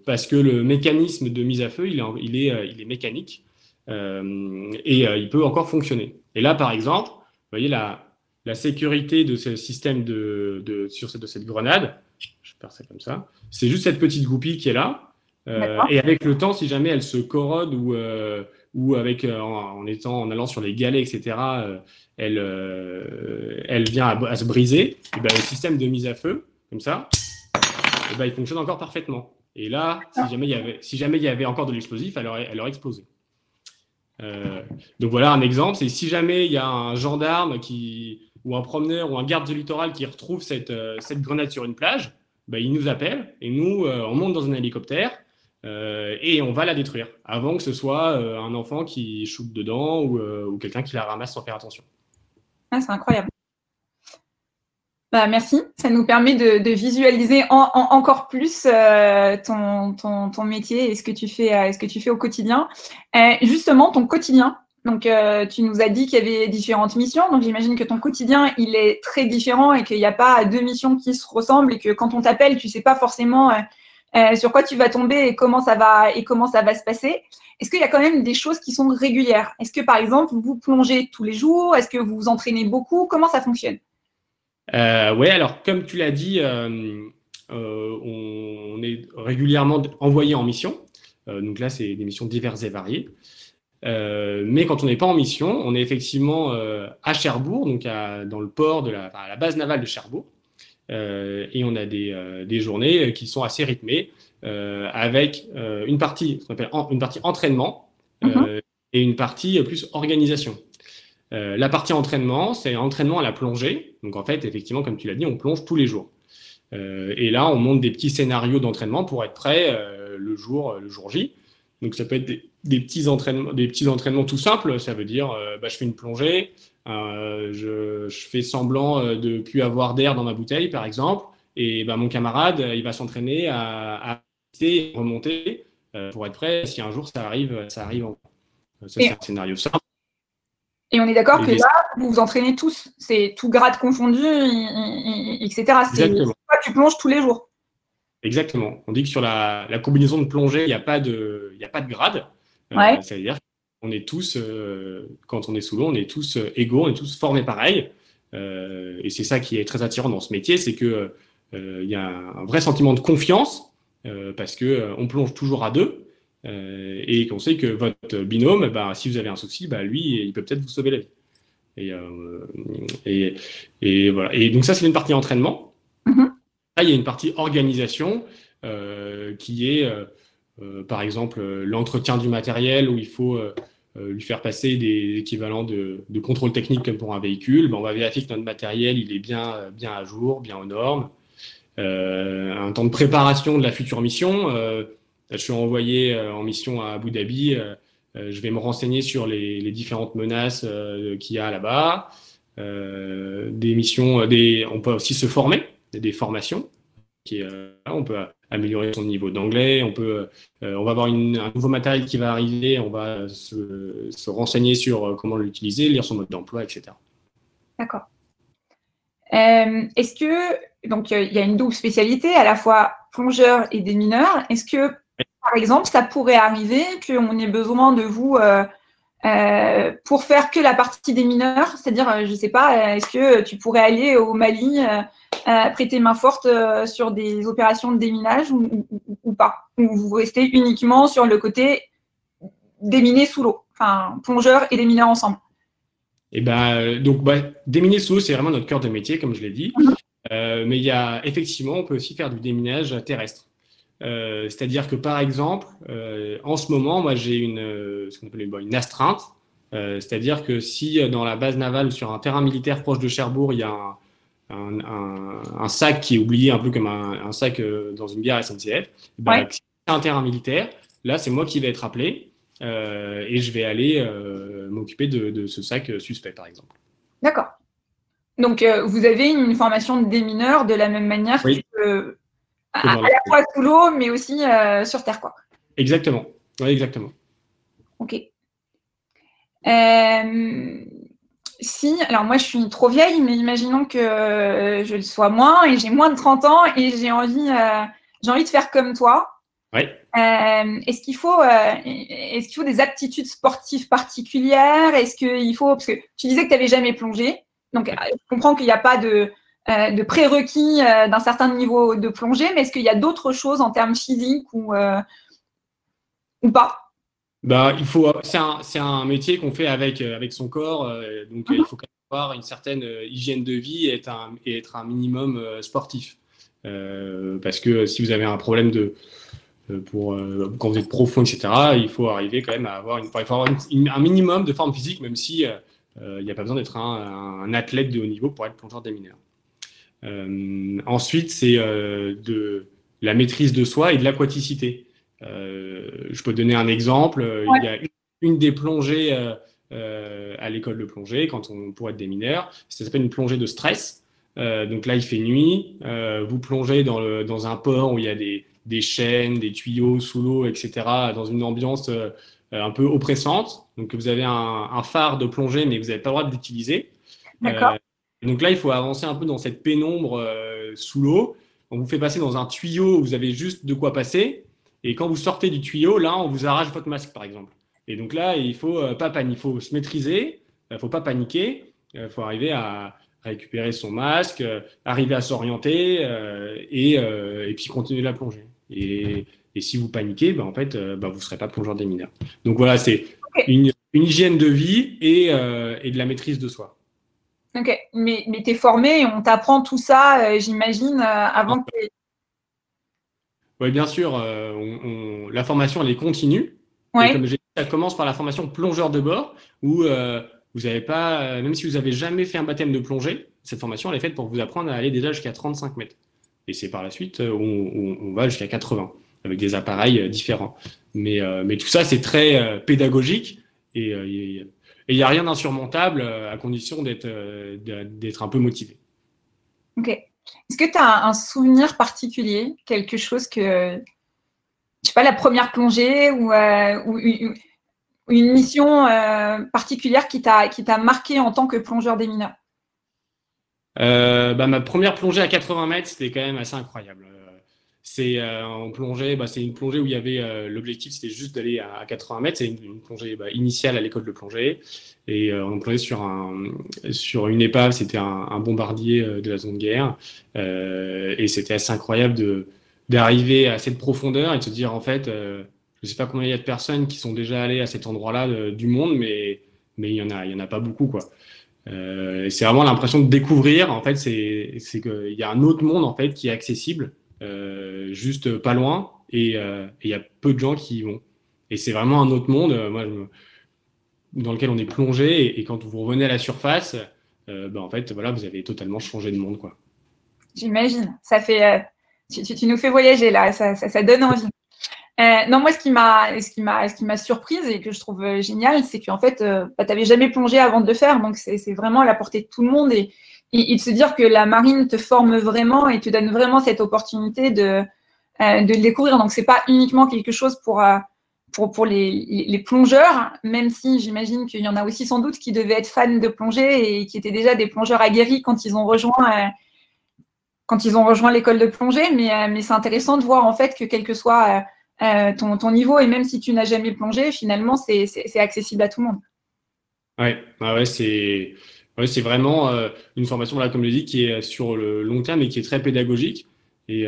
parce que le mécanisme de mise à feu, il est, il est, il est mécanique et il peut encore fonctionner. Et là, par exemple, vous voyez la, la sécurité de ce système de, de, sur cette, de cette grenade, je perds ça comme ça, c'est juste cette petite goupille qui est là. Euh, et avec le temps, si jamais elle se corrode ou, euh, ou avec, euh, en, étant, en allant sur les galets, etc., euh, elle, euh, elle vient à, se briser, ben, le système de mise à feu, comme ça, et ben, il fonctionne encore parfaitement. Et là, si jamais il y avait, si jamais il y avait encore de l'explosif, elle aurait, elle aurait explosé. donc voilà un exemple, c'est si jamais il y a un gendarme qui, ou un promeneur ou un garde du littoral qui retrouve cette, cette grenade sur une plage, ben, il nous appelle et nous, on monte dans un hélicoptère euh, et on va la détruire avant que ce soit euh, un enfant qui shoote dedans ou, euh, ou quelqu'un qui la ramasse sans faire attention. Ah, c'est incroyable. Bah, merci. Ça nous permet de, visualiser en, en, encore plus ton, métier et ce que tu fais, ce que tu fais au quotidien. justement, ton quotidien. Donc, tu nous as dit qu'il y avait différentes missions. Donc, j'imagine que ton quotidien, il est très différent et qu'il n'y a pas deux missions qui se ressemblent et que quand on t'appelle, tu sais pas forcément sur quoi tu vas tomber et comment ça va et comment ça va se passer. Est-ce qu'il y a quand même des choses qui sont régulières? Est-ce que par exemple vous plongez tous les jours? Est-ce que vous vous entraînez beaucoup? Comment ça fonctionne? Euh, Oui, alors comme tu l'as dit, euh, euh, on est régulièrement envoyé en mission. Euh, donc là, c'est des missions diverses et variées. mais quand on n'est pas en mission, on est effectivement à Cherbourg, donc à, dans le port de la, à la base navale de Cherbourg. Euh, et on a des, euh, des, journées qui sont assez rythmées euh, avec une partie, ce qu'on appelle une partie entraînement mhm. et une partie plus organisation. la partie entraînement, c'est entraînement à la plongée. Donc en fait, effectivement, comme tu l'as dit, on plonge tous les jours. et là, on monte des petits scénarios d'entraînement pour être prêt le jour, le jour J. Donc ça peut être des, petits entraînements, des petits entraînements tout simples. Ça veut dire, bah, je fais une plongée, euh, je, je, fais semblant euh, de plus avoir d'air dans ma bouteille, par exemple, et ben, mon camarade, euh, il va s'entraîner à, à remonter pour être prêt si un jour ça arrive. Ça arrive en... Ça, c'est un scénario simple. Et on est d'accord que là, vous vous entraînez tous, c'est tout grade confondu, etc. Exactement. tu plonges tous les jours. Exactement. On dit que sur la, la combinaison de plongée, il n'y a, pas de, a pas de grade. Ouais. Euh, ça veut dire on est tous, euh, quand on est sous l'eau, on est tous euh, égaux, on est tous formés pareil. Et c'est ça qui est très attirant dans ce métier, c'est que il y a un vrai sentiment de confiance parce que on plonge toujours à deux et qu'on sait que votre binôme, bah, si vous avez un souci, bah, lui, il peut peut-être vous sauver la vie. Et, et, et, voilà. Et donc ça, c'est une partie entraînement. Mm-hmm. Là, il y a une partie organisation qui est, par exemple, l'entretien du matériel où il faut euh, lui faire passer des équivalents de, contrôle technique comme pour un véhicule, ben on va vérifier que notre matériel il est bien, bien à jour, bien aux normes. Euh, un temps de préparation de la future mission. Euh, je suis envoyé euh, en mission à Abu Dhabi. Euh, je vais me renseigner sur les, différentes menaces qu'il y a là-bas. des missions, on peut aussi se former, des formations. On peut améliorer son niveau d'anglais. On peut, euh, on va avoir une, un nouveau matériel qui va arriver. On va se, se renseigner sur euh, comment l'utiliser, lire son mode d'emploi, etc. D'accord. Euh, est-ce que donc il y a une double spécialité, à la fois plongeur et démineur. Est-ce que par exemple, ça pourrait arriver qu'on ait besoin de vous euh, euh, pour faire que la partie des mineurs, c'est-à-dire, je ne sais pas, est-ce que tu pourrais aller au Mali euh, prêter main forte euh, sur des opérations de déminage ou, ou, pas? Ou vous restez uniquement sur le côté déminer sous l'eau, enfin plongeur et démineur ensemble et eh ben, euh, donc, bah, déminer sous l'eau, c'est vraiment notre cœur de métier, comme je l'ai dit. Mhm. euh, mais il y a effectivement, on peut aussi faire du déminage terrestre. Euh, C'est-à-dire que par exemple, euh, en ce moment, moi j'ai une, ce qu'on appelle une, une astreinte. Euh, C'est-à-dire que si dans la base navale ou sur un terrain militaire proche de Cherbourg, il y a un, un, sac qui est oublié un peu comme un, sac euh, dans une bière SNCF, ben, c'est un terrain militaire. Là, c'est moi qui vais être appelé euh, et je vais aller euh, m'occuper de, ce sac suspect, par exemple. D'accord. Donc, vous avez une formation de démineur de la même manière que, à, la fois sous l'eau, mais aussi sur Terre, quoi. Exactement. Oui, exactement. Ok. Euh, si, alors moi je suis trop vieille, mais imaginons que je le sois moins et j'ai moins de 30 ans et j'ai envie, j'ai envie de faire comme toi. Oui. est-ce qu'il faut, est-ce qu'il faut des aptitudes sportives particulières? Est-ce qu'il faut, parce que tu disais que tu n'avais jamais plongé, donc je comprends qu'il n'y a pas de, de prérequis d'un certain niveau de plongée, mais est-ce qu'il y a d'autres choses en termes physiques ou, ou pas? Bah, faut, c'est un, un, métier qu'on fait avec, euh, avec son corps, euh, donc il faut avoir une certaine euh, hygiène de vie et être un, et être un minimum sportif. parce que si vous avez un problème de, pour, quand vous êtes profond, etc., il faut arriver quand même à avoir, une, avoir un minimum de forme physique, même si il n'y a pas besoin d'être un, un, athlète de haut niveau pour être plongeur des mineurs. Ensuite, c'est de la maîtrise de soi et de l'aquaticité. Euh, je peux donner un exemple. Il y a une, des plongées euh, à l'école de plongée, quand on pourrait être des mineurs, ça s'appelle une plongée de stress. Euh, donc là, il fait nuit. vous plongez dans, le, dans, un port où il y a des, des chaînes, des tuyaux sous l'eau, etc., dans une ambiance un peu oppressante. Donc vous avez un, un phare de plongée, mais vous n'avez pas le droit de l'utiliser. D'accord. Donc là, il faut avancer un peu dans cette pénombre sous l'eau. On vous fait passer dans un tuyau où vous avez juste de quoi passer. Et quand vous sortez du tuyau, là, on vous arrache votre masque, par exemple. Et donc là, il faut euh, pas paniquer, il faut se maîtriser, il faut pas paniquer, il faut arriver à récupérer son masque, euh, arriver à s'orienter euh, et, et, puis continuer la plongée. Et, et si vous paniquez, ben, en fait, ben, vous ne serez pas plongeur des mineurs. Donc voilà, c'est une, une, hygiène de vie et, et, de la maîtrise de soi. Ok, mais, mais tu es formé, on t'apprend tout ça, j'imagine, avant que oui, bien sûr. Euh, la formation, elle est continue. comme j'ai dit, ça commence par la formation plongeur de bord, où euh, vous n'avez pas, euh, même si vous n'avez jamais fait un baptême de plongée, cette formation, elle est faite pour vous apprendre à aller déjà jusqu'à 35 mètres. Et c'est par la suite où on, va jusqu'à 80, avec des appareils différents. Mais, mais tout ça, c'est très pédagogique et il n'y a rien d'insurmontable à condition d'être un peu motivé. Ok. Est-ce que tu as un souvenir particulier, quelque chose que, je sais pas, la première plongée ou, euh, une, mission euh, particulière qui t'a marqué en tant que plongeur des mineurs? Euh, bah, Ma première plongée à 80 mètres, c'était quand même assez incroyable. Plongée, bah, c'est une plongée où il y avait l'objectif, c'était juste d'aller à, 80 mètres. C'est une, plongée bah, initiale à l'école de plongée. Et euh, on plongeait sur, un, sur une épave, c'était un, bombardier euh, de la zone de guerre. Euh, et c'était assez incroyable d'arriver à cette profondeur et de se dire, en fait, je ne sais pas combien il y a de personnes qui sont déjà allées à cet endroit-là du monde, mais, mais il n'y en, a, il y en a pas beaucoup. Quoi. Euh, c'est vraiment l'impression de découvrir, en fait, c'est, qu'il y a un autre monde, en fait, qui est accessible, euh, juste pas loin, et il y a peu de gens qui y vont. Et c'est vraiment un autre monde. Moi, je dans lequel on est plongé et, quand vous revenez à la surface, euh, ben, en fait, voilà, vous avez totalement changé de monde, quoi. J'imagine. Ça fait, euh, tu, nous fais voyager là, ça, ça, donne envie. Euh, non, moi, ce qui m'a, ce qui m'a, ce qui m'a surprise et que je trouve génial, c'est qu'en fait, bah, tu n'avais jamais plongé avant de le faire, donc c'est vraiment à la portée de tout le monde et, et, de se dire que la marine te forme vraiment et te donne vraiment cette opportunité de, de le découvrir. Donc, c'est pas uniquement quelque chose pour pour, pour les, plongeurs, même si j'imagine qu'il y en a aussi sans doute qui devaient être fans de plongée et qui étaient déjà des plongeurs aguerris quand ils ont rejoint, euh, quand ils ont rejoint l'école de plongée. Mais, euh, mais c'est intéressant de voir en fait que quel que soit euh, ton, ton, niveau et même si tu n'as jamais plongé, finalement, c'est accessible à tout le monde. Ouais, ah ouais c'est ouais, vraiment une formation, là, comme je dit, qui est sur le long terme et qui est très pédagogique. Et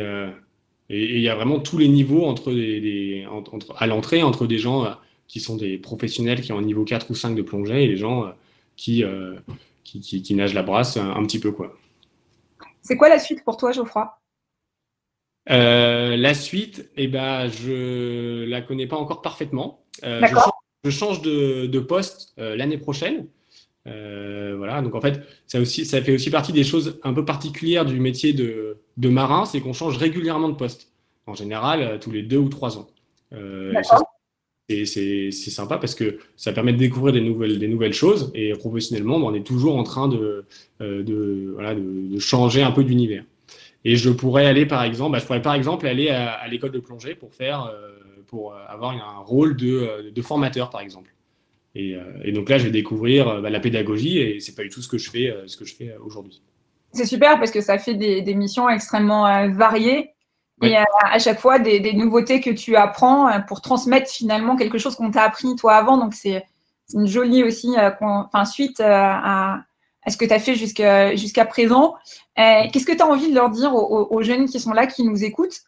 et il y a vraiment tous les niveaux entre des, entre, à l'entrée, entre des gens euh, qui sont des professionnels qui ont un niveau 4 ou 5 de plongée et les gens euh, qui, euh, qui, qui, nagent la brasse un, petit peu. quoi. C'est quoi la suite pour toi, Geoffroy? La suite, eh ben, je la connais pas encore parfaitement. je, change, de, de poste l'année prochaine. Euh, voilà, donc en fait, ça, aussi, ça fait aussi partie des choses un peu particulières du métier de, de marin, c'est qu'on change régulièrement de poste. En général, euh, tous les deux ou trois ans. Euh, c'est sympa parce que ça permet de découvrir des nouvelles, des nouvelles choses et professionnellement, on est toujours en train de, euh, de, voilà, de, de, changer un peu d'univers. Et je pourrais aller, par exemple, bah, je pourrais par exemple aller à, à l'école de plongée pour faire, pour avoir un rôle de, de formateur, par exemple. Et, donc là, je vais découvrir bah, la pédagogie et c'est pas du tout ce que je fais, ce que je fais aujourd'hui. C'est super parce que ça fait des, des missions extrêmement variées et à chaque fois des, des, nouveautés que tu apprends pour transmettre finalement quelque chose qu'on t'a appris toi avant. Donc c'est une jolie aussi enfin, suite à, à ce que tu as fait jusqu'à présent. Euh, qu'est-ce que tu as envie de leur dire aux, jeunes qui sont là, qui nous écoutent?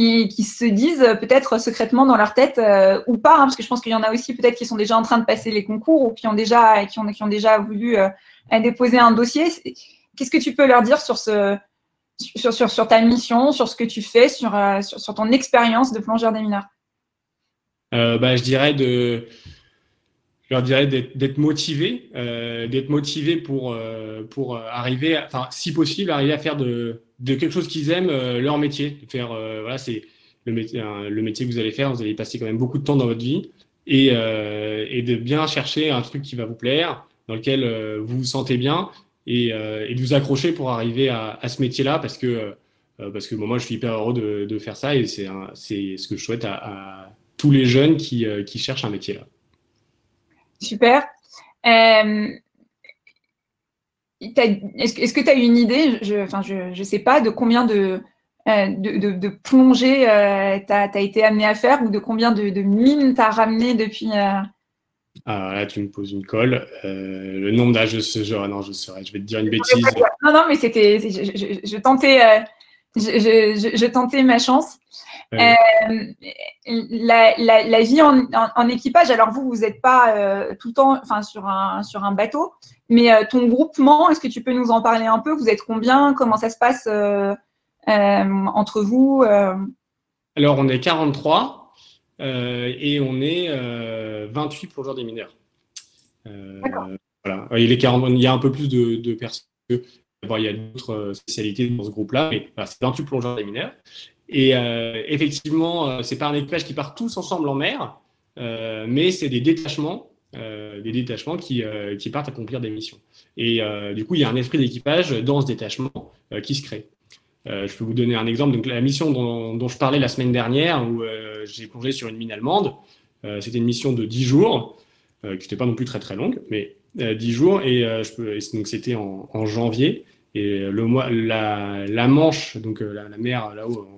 Et qui se disent peut-être secrètement dans leur tête euh, ou pas, hein, parce que je pense qu'il y en a aussi peut-être qui sont déjà en train de passer les concours ou qui ont déjà, qui ont, qui déjà voulu euh, déposer un dossier. Qu'est-ce que tu peux leur dire sur, ce, sur, sur, sur ta mission, sur ce que tu fais, sur, sur, ton expérience de plongeur des mineurs? Bah, Je dirais de leur dirais d'être motivé, euh, d'être motivé pour euh, pour arriver, enfin si possible, arriver à faire de, de quelque chose qu'ils aiment euh, leur métier. Faire euh, voilà, c'est le métier le métier que vous allez faire. Vous allez passer quand même beaucoup de temps dans votre vie et euh, et de bien chercher un truc qui va vous plaire, dans lequel vous vous sentez bien et, de vous accrocher pour arriver à, ce métier-là parce que parce que moi je suis hyper heureux de, de faire ça et c'est ce que je souhaite à, à tous les jeunes qui qui cherchent un métier là. Super. Euh, est-ce que tu as une idée, je, enfin, je ne sais pas, de combien de, euh, de, de, plongées euh, tu as, été amené à faire ou de combien de, mines tu as ramené depuis ah, là, tu me poses une colle. le nombre d'âges de ce genre, non, je serais, je vais te dire une bêtise. Non, non, mais c'était, je, tentais, je, tentais ma chance. Euh, la, la, vie en, en, équipage, alors vous, vous n'êtes pas euh, tout le temps enfin, sur, un, sur un bateau, mais euh, ton groupement, est-ce que tu peux nous en parler un peu? Vous êtes combien? Comment ça se passe entre vous Alors, on est 43 et on est 28 plongeurs des mineurs. Voilà. Il, est 40, il y a un peu plus de, de personnes. il y a d'autres spécialités dans ce groupe-là, mais c'est 28 plongeurs des mineurs. Et euh, effectivement, euh, c'est pas un équipage qui part tous ensemble en mer, euh, mais c'est des détachements, des détachements qui, qui partent accomplir des missions. Et du coup, il y a un esprit d'équipage dans ce détachement qui se crée. je peux vous donner un exemple. Donc, la mission dont, je parlais la semaine dernière, où j'ai plongé sur une mine allemande, c'était une mission de 10 jours, qui n'était pas non plus très très longue, mais 10 jours. Et, donc, c'était en, janvier. Et le mois, la, la Manche, donc la, mer là-haut,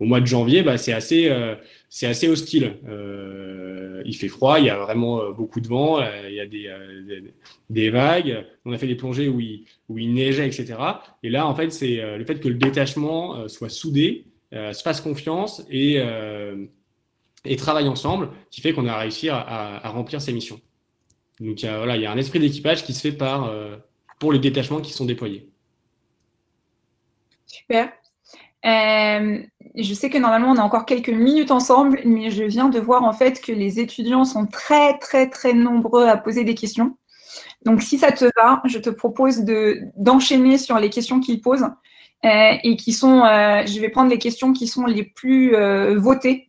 au mois de janvier, bah, c'est assez, euh, c'est assez hostile. Euh, il fait froid, il y a vraiment euh, beaucoup de vent, il y a des, des, vagues. On a fait des plongées où il, où il neigeait, etc. Et là, en fait, c'est le fait que le détachement soit soudé, se fasse confiance et, et travaille ensemble qui fait qu'on a réussi à, à, remplir ces missions. Donc, il y a, voilà, il y a un esprit d'équipage qui se fait par, pour les détachements qui sont déployés. Super. Euh, je sais que normalement on a encore quelques minutes ensemble, mais je viens de voir en fait que les étudiants sont très très très nombreux à poser des questions. Donc si ça te va, je te propose de d'enchaîner sur les questions qu'ils posent euh, et qui sont, euh, je vais prendre les questions qui sont les plus votées.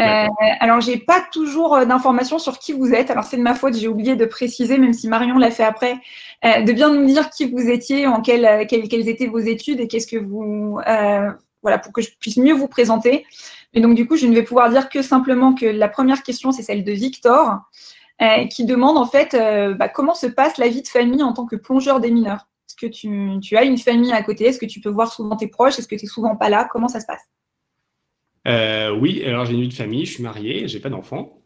Euh, alors j'ai pas toujours euh, d'informations sur qui vous êtes. Alors c'est de ma faute, j'ai oublié de préciser, même si Marion l'a fait après, de bien nous dire qui vous étiez, en quelles, quelles étaient vos études et qu'est-ce que vous voilà, pour que je puisse mieux vous présenter. Et donc, du coup, je ne vais pouvoir dire que simplement que la première question, c'est celle de Victor, euh, qui demande en fait euh, bah, comment se passe la vie de famille en tant que plongeur des mineurs? Est-ce que tu, tu, as une famille à côté? Est-ce que tu peux voir souvent tes proches? Est-ce que tu n'es souvent pas là? Comment ça se passe? Euh, Oui, alors j'ai une vie de famille, je suis marié, j'ai pas d'enfant.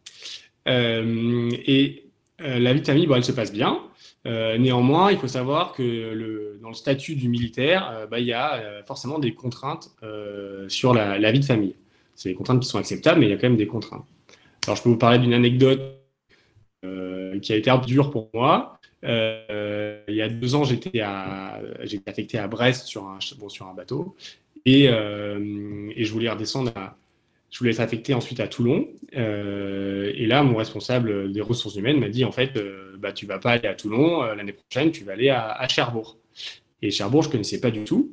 et la vie de famille, bon, elle se passe bien. Euh, néanmoins, il faut savoir que dans le statut du militaire, euh, bah, il y a euh, forcément des contraintes sur la, vie de famille. C'est des contraintes qui sont acceptables, mais il y a quand même des contraintes. Alors, je peux vous parler d'une anecdote qui a été dure pour moi. il y a deux ans, j'étais affecté à Brest sur un bateau et, et je voulais redescendre à, je voulais être affecté ensuite à Toulon. Euh, et là, mon responsable des ressources humaines m'a dit en fait, euh, bah, tu vas pas aller à Toulon euh, l'année prochaine, tu vas aller à, Cherbourg. Et Cherbourg, je connaissais pas du tout.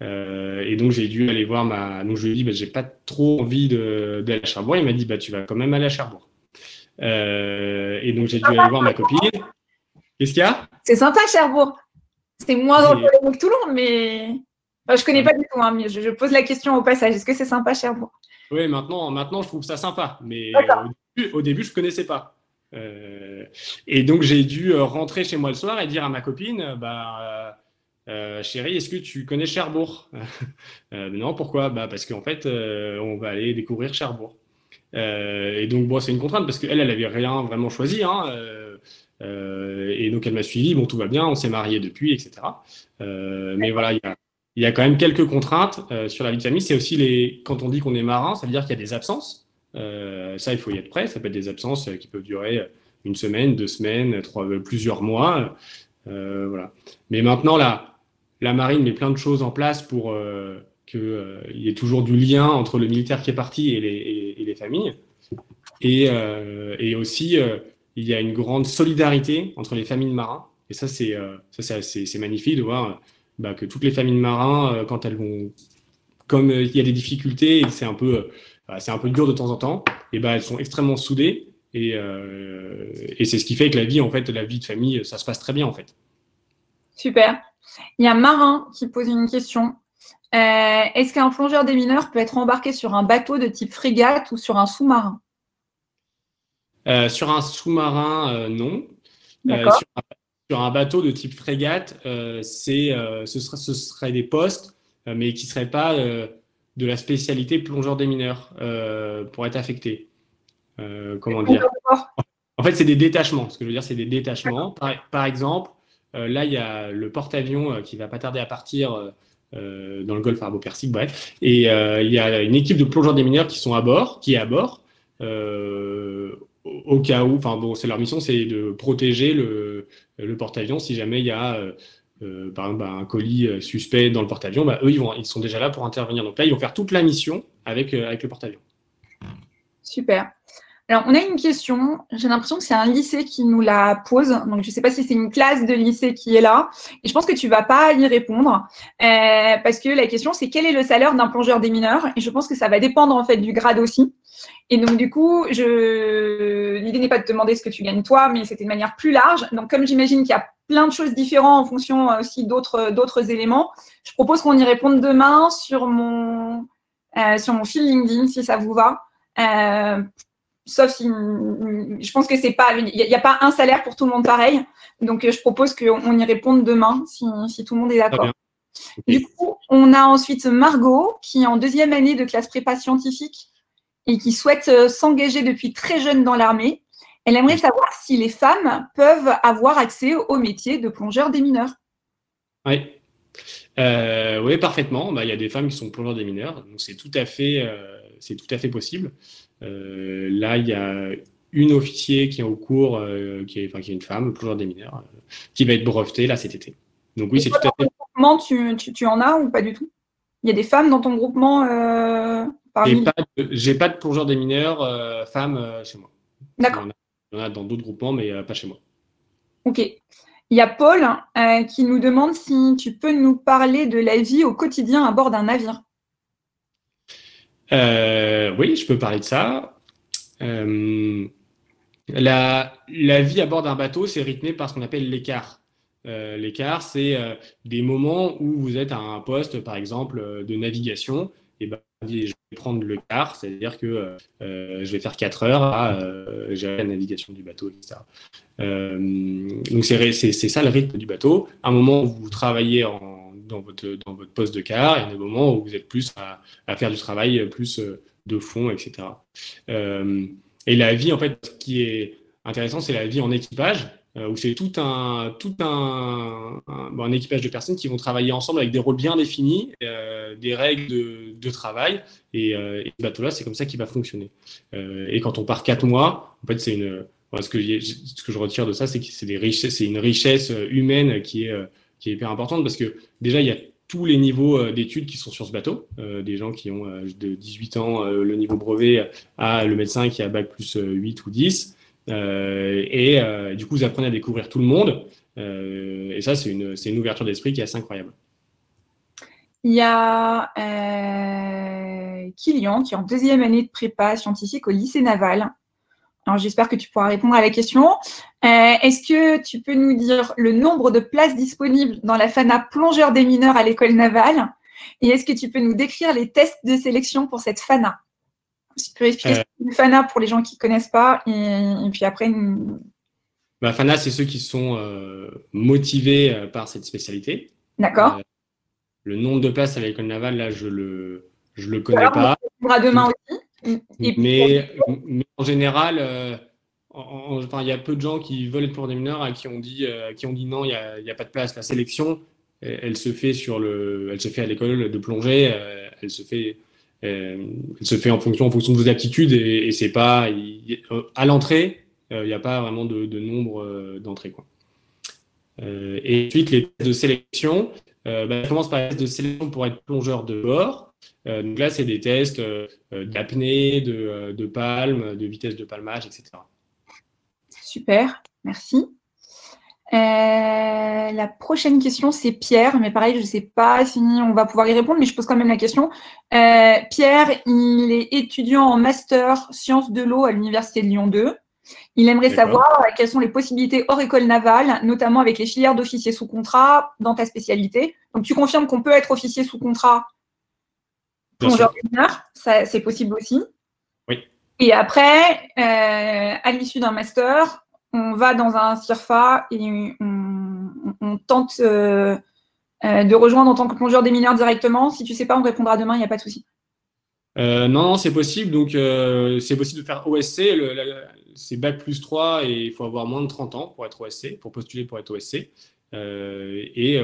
et donc j'ai dû aller voir ma. Donc je lui ai dit, bah, j'ai pas trop envie d'aller à Cherbourg. Il m'a dit, bah, tu vas quand même aller à Cherbourg. et donc j'ai dû aller voir ma copine. Qu'est-ce qu'il y a? C'est sympa Cherbourg. C'est moins le que Toulon, mais enfin, je connais pas du tout. Hein, mais je, je, pose la question au passage. Est-ce que c'est sympa Cherbourg oui, maintenant, maintenant, je trouve ça sympa. Mais au début, je ne connaissais pas. et donc j'ai dû rentrer chez moi le soir et dire à ma copine, bah, chérie, est-ce que tu connais Cherbourg? Non, pourquoi? Bah, Parce qu'en fait, on va aller découvrir Cherbourg. et donc, bon, c'est une contrainte parce qu'elle, elle n'avait rien vraiment choisi. Hein, et donc, elle m'a suivi. Bon, tout va bien, on s'est mariés depuis, etc. mais voilà, il y a, il y a quand même quelques contraintes euh, sur la vie de famille. C'est aussi les, quand on dit qu'on est marin, ça veut dire qu'il y a des absences. Euh, ça, il faut y être prêt. Ça peut être des absences euh, qui peuvent durer une semaine, deux semaines, plusieurs mois. voilà. Mais maintenant, la, marine met plein de choses en place pour qu'il y ait toujours du lien entre le militaire qui est parti et les, familles. Et, aussi, il y a une grande solidarité entre les familles de marins. Et ça, c'est magnifique de voir bah, que toutes les familles de marins, euh, quand elles vont, comme euh, il y a des difficultés et c'est un peu, euh, bah, c'est un peu dur de temps en temps, et bah, elles sont extrêmement soudées et, et c'est ce qui fait que la vie, en fait, la vie de famille, ça se passe très bien en fait. Super. Il y a un marin qui pose une question. Est-ce qu'un plongeur des mineurs peut être embarqué sur un bateau de type frégate ou sur un sous-marin? Sur un sous-marin, non. Sur sur un bateau de type frégate, euh, euh, ce, serait, ce serait des postes, euh, mais qui ne seraient pas de la spécialité plongeur des mineurs pour être affectés. comment dire? En fait, c'est des détachements. Ce que je veux dire, c'est des détachements. Par, exemple, là, il y a le porte-avions qui va pas tarder à partir dans le golfe arabo-persique, bref. Et il y a une équipe de plongeurs des mineurs qui sont à bord, qui est à bord au cas où, enfin bon, c'est leur mission, c'est de protéger le, le porte-avions si jamais il y a euh, euh, exemple un colis euh, suspect dans le porte-avions, bah, eux ils, vont, ils sont déjà là pour intervenir. Donc là, ils vont faire toute la mission avec, avec le porte-avions. Super. Alors, on a une question. J'ai l'impression que c'est un lycée qui nous la pose. Donc, je ne sais pas si c'est une classe de lycée qui est là. Et je pense que tu ne vas pas y répondre. parce que la question, c'est quel est le salaire d'un plongeur des mineurs? Et je pense que ça va dépendre, en fait, du grade aussi. Et donc, du coup, je... l'idée n'est pas de te demander ce que tu gagnes toi, mais c'était de manière plus large. Donc, comme j'imagine qu'il y a plein de choses différentes en fonction euh, aussi d'autres, d'autres éléments, je propose qu'on y réponde demain sur mon, euh, sur mon fil LinkedIn, si ça vous va. Euh, sauf si je pense que c'est pas, il n'y a, pas un salaire pour tout le monde pareil. Donc, je propose qu'on y réponde demain, si, si tout le monde est d'accord. Du coup, on a ensuite Margot, qui est en deuxième année de classe prépa scientifique et qui souhaite euh, s'engager depuis très jeune dans l'armée. Elle aimerait savoir si les femmes peuvent avoir accès au métier de plongeur des mineurs. Oui, euh, oui parfaitement. Bah, il y a des femmes qui sont plongeurs des mineurs, donc c'est tout à fait, euh, c'est tout à fait possible. là, il y a une officier qui est au cours, qui, est, enfin, qui est une femme, plongeur des mineurs, qui va être brevetée là cet été. Donc oui, c'est tout à fait. Tu, tu, tu, en as ou pas du tout? Il y a des femmes dans ton groupement j'ai pas, de plongeur des mineurs euh, femmes euh, chez moi. D'accord. Il y en a dans d'autres groupements, mais euh, pas chez moi. Ok. Il y a Paul qui nous demande si tu peux nous parler de la vie au quotidien à bord d'un navire. oui, je peux parler de ça. La, la, vie à bord d'un bateau, c'est rythmé par ce qu'on appelle l'écart. l'écart, c'est des moments où vous êtes à un poste, par exemple, de navigation, et ben, je vais prendre le quart, c'est-à-dire que euh, je vais faire 4 heures à euh, gérer la navigation du bateau, etc. Euh, donc c'est ça le rythme du bateau. À un moment vous travaillez en, dans, votre, dans votre poste de quart, et à un moment où vous êtes plus à, à faire du travail plus de fond, etc. et la vie, en fait, ce qui est intéressant, c'est la vie en équipage. Euh, où c'est tout un, tout un, un, équipage de personnes qui vont travailler ensemble avec des rôles bien définis, euh, des règles de, de travail. Et, euh, et ce bateau-là, c'est comme ça qu'il va fonctionner. et quand on part quatre mois, en fait, c'est une. ce, que ce que je retire de ça, c'est que c'est des richesses, c'est une richesse humaine qui est, qui est hyper importante parce que déjà, il y a tous les niveaux d'études qui sont sur ce bateau. des gens qui ont de 18 ans le niveau brevet à le médecin qui a bac plus 8 ou 10. Euh, et euh, du coup, vous apprenez à découvrir tout le monde. Euh, et ça, c'est une, ouverture d'esprit qui est assez incroyable. Il y a Kilian qui est en deuxième année de prépa scientifique au lycée naval. Alors j'espère que tu pourras répondre à la question. Est-ce que tu peux nous dire le nombre de places disponibles dans la FANA plongeur des mineurs à l'école navale? Et est-ce que tu peux nous décrire les tests de sélection pour cette FANA? Si tu peux expliquer euh, FANA pour les gens qui ne connaissent pas, et, puis après. Bah, FANA, c'est ceux qui sont euh, motivés euh, par cette spécialité. D'accord. le nombre de places à l'école navale, là, je le, je le connais pas. On va demain aussi. mais, en général, il y a peu de gens qui veulent être pour des mineurs à qui on dit, qui ont dit non, il n'y a, a, pas de place. La sélection, elle se fait sur le, elle se fait à l'école de plongée, elle se fait euh, elle se fait en fonction, en fonction de vos aptitudes et, c'est pas à l'entrée, euh, il n'y a pas vraiment de, de nombre euh, d'entrées. Et ensuite, les tests de sélection, bah, je commence par les tests de sélection pour être plongeur de bord. donc là, c'est des tests d'apnée, de, de palme, de vitesse de palmage, etc. Super, merci. Euh, la prochaine question, c'est Pierre, mais pareil, je ne sais pas si on va pouvoir y répondre, mais je pose quand même la question. Euh, Pierre, il est étudiant en master sciences de l'eau à l'Université de Lyon 2. Il aimerait savoir quelles sont les possibilités hors école navale, notamment avec les filières d'officiers sous contrat dans ta spécialité. Donc, tu confirmes qu'on peut être officier sous contrat plongeur c'est possible aussi. Oui. Et après, euh, à l'issue d'un master, on va dans un CIRFA et on, tente euh, euh, de rejoindre en tant que plongeur des mineurs directement. Si tu ne sais pas, on répondra demain, il n'y a pas de souci. Euh, non, c'est possible. Donc, c'est possible de faire OSC. c'est Bac plus 3 et il faut avoir moins de 30 ans pour être OSC, pour postuler pour être OSC. et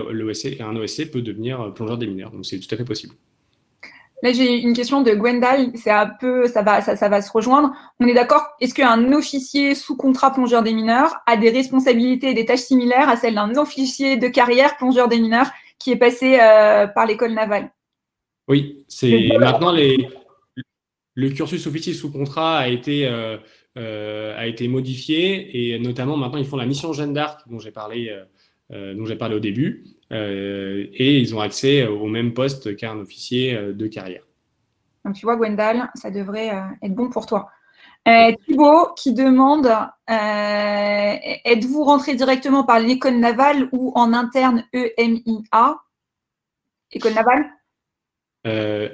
un OSC peut devenir plongeur des mineurs. Donc, c'est tout à fait possible. Là, j'ai une question de Gwendal. C'est un peu, ça va, ça, va se rejoindre. On est d'accord? Est-ce qu'un officier sous contrat plongeur des mineurs a des responsabilités et des tâches similaires à celles d'un officier de carrière plongeur des mineurs qui est passé euh, par l'école navale? Oui, c'est maintenant les, le cursus officier sous contrat a été euh, euh, a été modifié et notamment maintenant ils font la mission Jeanne d'Arc dont j'ai parlé dont j'ai parlé au début. Euh, et ils ont accès au même poste qu'un officier euh, de carrière. Donc tu vois, Gwendal, ça devrait euh, être bon pour toi. Thibault qui demande êtes-vous rentré directement par l'école navale ou en interne EMIA École navale?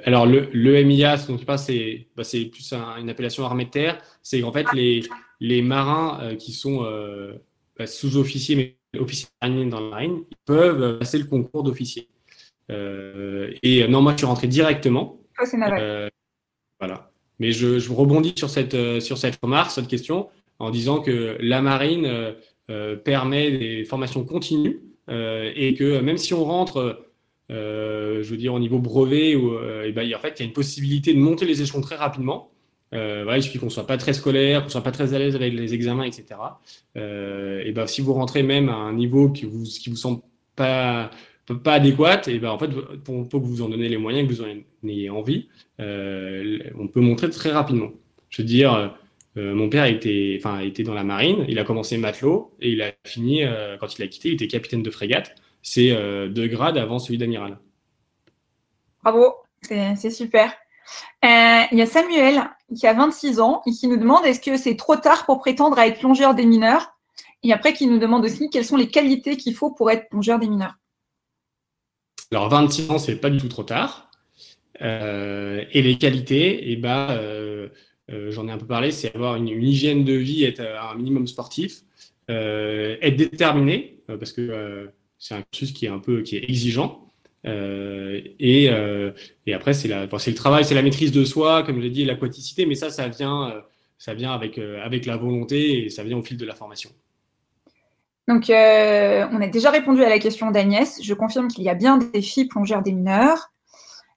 Alors, le, l'EMIA, ce c'est, bah, c'est plus une appellation armée de terre. C'est en fait les, les marins qui sont bah, sous-officiers, mais officiers dans la marine, ils peuvent passer le concours d'officier. Euh, et non, moi, je suis rentré directement. c'est euh, voilà. Mais je, je, rebondis sur cette, euh, sur cette remarque, cette question, en disant que la marine euh, permet des formations continues et que même si on rentre, je veux dire, au niveau brevet, ou, et ben, en fait, il y a une possibilité de monter les échelons très rapidement. Euh, voilà, il suffit qu'on soit pas très scolaire, qu'on soit pas très à l'aise avec les examens, etc. Euh, et ben, si vous rentrez même à un niveau qui vous qui vous semble pas pas adéquat, et ben en fait, pour, pour que vous en donnez les moyens, que vous en ayez envie, euh, on peut montrer très rapidement. Je veux dire, euh, mon père était, enfin, était dans la marine, il a commencé matelot et il a fini, euh, quand il a quitté, il était capitaine de frégate. C'est euh, deux grades avant celui d'amiral. Bravo, c'est super. Euh, il y a Samuel qui a 26 ans et qui nous demande est-ce que c'est trop tard pour prétendre à être plongeur des mineurs Et après, qui nous demande aussi quelles sont les qualités qu'il faut pour être plongeur des mineurs. Alors, 26 ans, c'est pas du tout trop tard. Euh, et les qualités, eh ben, euh, j'en ai un peu parlé, c'est avoir une, hygiène de vie, être un minimum sportif, être déterminé, parce que c'est un cursus qui est un peu qui est exigeant. Euh, et, euh, et, après, c'est le travail, c'est la maîtrise de soi, comme je l'ai dit, l'aquaticité, mais ça, ça vient, euh, ça vient avec, avec la volonté et ça vient au fil de la formation. Donc, on a déjà répondu à la question d'Agnès. Je confirme qu'il y a bien des filles plongeurs des mineurs.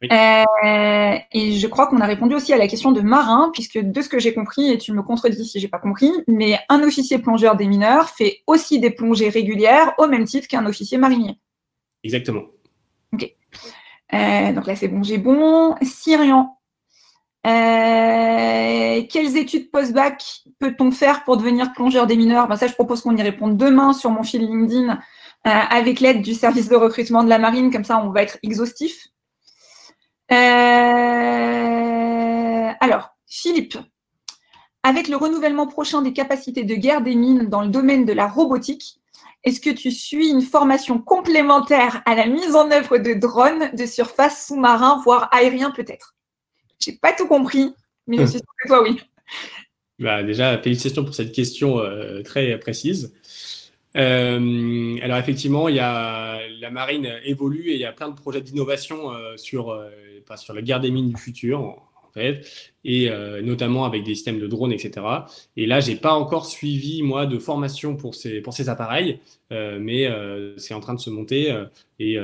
et je crois qu'on a répondu aussi à la question de Marin, puisque de ce que j'ai compris, et tu me contredis si j'ai pas compris, mais un officier plongeur des mineurs fait aussi des plongées régulières au même titre qu'un officier marinier. Exactement. Ok. Euh, donc là, c'est bon, j'ai bon. Syrian. Euh, quelles études post-bac peut-on faire pour devenir plongeur des mineurs? Ben Ça, je propose qu'on y réponde demain sur mon fil LinkedIn euh, avec l'aide du service de recrutement de la marine. Comme ça, on va être exhaustif. alors, Philippe, avec le renouvellement prochain des capacités de guerre des mines dans le domaine de la robotique, est-ce que tu suis une formation complémentaire à la mise en œuvre de drones de surface sous-marin, voire aérien peut-être? J'ai pas tout compris. Mais je suis sûre que toi, oui. Bah, déjà, félicitations pour cette question très précise. Euh, alors effectivement, il y a, la marine évolue et il y a plein de projets d'innovation euh, sur, euh, sur la guerre des mines du futur, et notamment avec des systèmes de drones, etc. Et là, j'ai pas encore suivi moi de formation pour ces, pour ces appareils, mais c'est en train de se monter et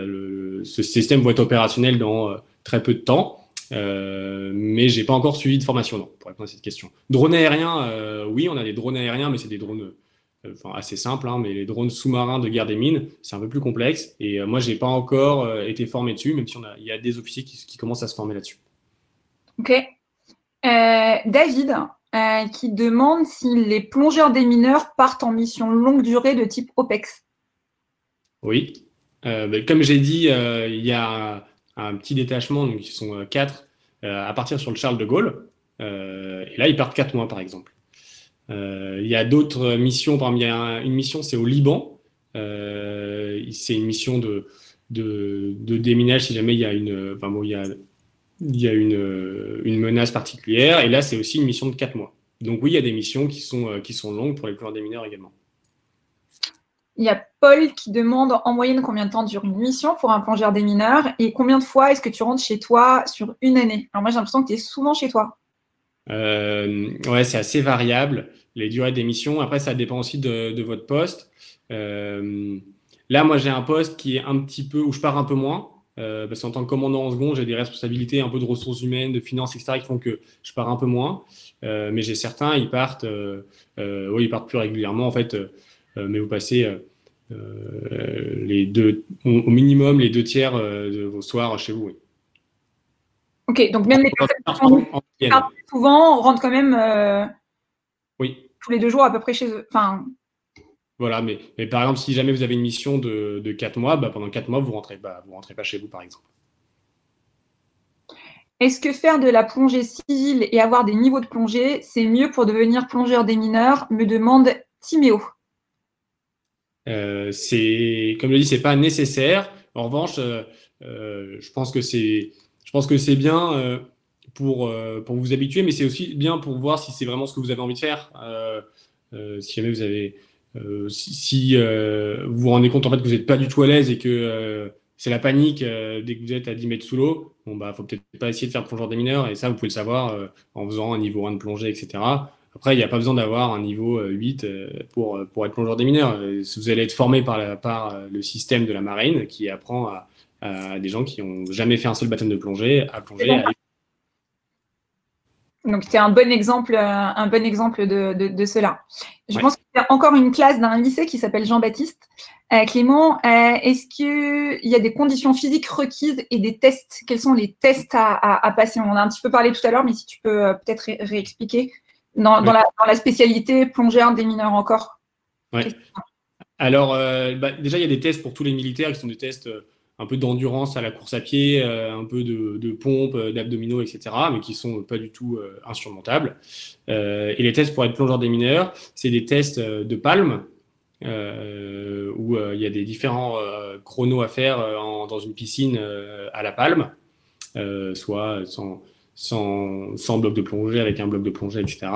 ce système va être opérationnel dans très peu de temps. Euh, mais j'ai pas encore suivi de formation non, pour répondre à cette question. Drone aérien, oui, on a des drones aériens, mais c'est des drones euh, assez simple, hein, mais les drones sous-marins de guerre des mines, c'est un peu plus complexe. Et euh, moi, j'ai pas encore euh, été formé dessus, même si on a, il y a des officiers qui, commencent à se former là-dessus. Ok. David, qui demande si les plongeurs des mineurs partent en mission longue durée de type OPEX. Oui. Ben, comme j'ai dit, il y a un, petit détachement, donc ils sont quatre, à partir sur le Charles de Gaulle. et là, ils partent quatre mois, par exemple. Euh, il y a d'autres missions. Par exemple, il y a une mission, c'est au Liban. Euh, c'est une mission de, de, déminage si jamais il y a une, enfin bon, il y a, il y a une, une, menace particulière. Et là, c'est aussi une mission de 4 mois. Donc oui, il y a des missions qui sont, euh, qui sont longues pour les pleurs des mineurs également. Il y a Paul qui demande en moyenne combien de temps dure une mission pour un plongeur des mineurs et combien de fois est-ce que tu rentres chez toi sur une année? Alors moi j'ai l'impression que tu es souvent chez toi. Euh, ouais, c'est assez variable, les durées d'émission. Après, ça dépend aussi de, votre poste. Euh, là, moi, j'ai un poste qui est un petit peu où je pars un peu moins. Euh, parce qu'en tant que commandant en second, j'ai des responsabilités un peu de ressources humaines, de finances, etc., qui font que je pars un peu moins. mais j'ai certains, ils partent, oui, ils partent plus régulièrement, en fait. mais vous passez les deux, au, minimum les deux tiers de vos soirs chez vous. Oui. Ok, donc même les personnes qui souvent rentrent quand même euh, oui. tous les deux jours à peu près chez eux. Enfin... Voilà, mais, mais par exemple, si jamais vous avez une mission de, de 4 mois, bah, pendant 4 mois, vous ne rentrez, bah, vous rentrez pas chez vous, par exemple. Est-ce que faire de la plongée civile et avoir des niveaux de plongée, c'est mieux pour devenir plongeur des mineurs me demande Timéo. Euh, c'est, comme je dis, c'est pas nécessaire. En revanche, euh, je pense que c'est je pense que c'est bien euh, pour, euh, pour vous habituer, mais c'est aussi bien pour voir si c'est vraiment ce que vous avez envie de faire. Euh, si jamais vous avez, si, vous vous rendez compte en fait que vous n'êtes pas du tout à l'aise et que c'est la panique dès que vous êtes à 10 mètres sous l'eau, bon bah faut peut-être pas essayer de faire plongeur des mineurs et ça vous pouvez le savoir en faisant un niveau 1 de plongée, etc. Après, il n'y a pas besoin d'avoir un niveau 8 pour, pour être plongeur des mineurs. Vous allez être formé par, la, par le système de la marine qui apprend à, à des gens qui n'ont jamais fait un seul baptême de plongée à plonger. Donc, c'est un bon exemple, euh, un bon exemple de, de, cela. Je pense qu'il y a encore une classe d'un lycée qui s'appelle Jean-Baptiste. Euh, Clément, euh, est-ce qu'il y a des conditions physiques requises et des tests? Quels sont les tests à, passer? On en a un petit peu parlé tout à l'heure, mais si tu peux peut-être réexpliquer dans, dans, la, spécialité plongeur des mineurs encore. Ouais. Alors, bah, déjà, il y a des tests pour tous les militaires qui sont des tests un peu d'endurance à la course à pied, euh, un peu de, pompe, euh, d'abdominaux, etc., mais qui sont pas du tout euh, insurmontables. et les tests pour être plongeur des mineurs, c'est des tests de palme, où il y a des différents chronos à faire dans une piscine à la palme, soit sans, bloc de plongée, avec un bloc de plongée, etc.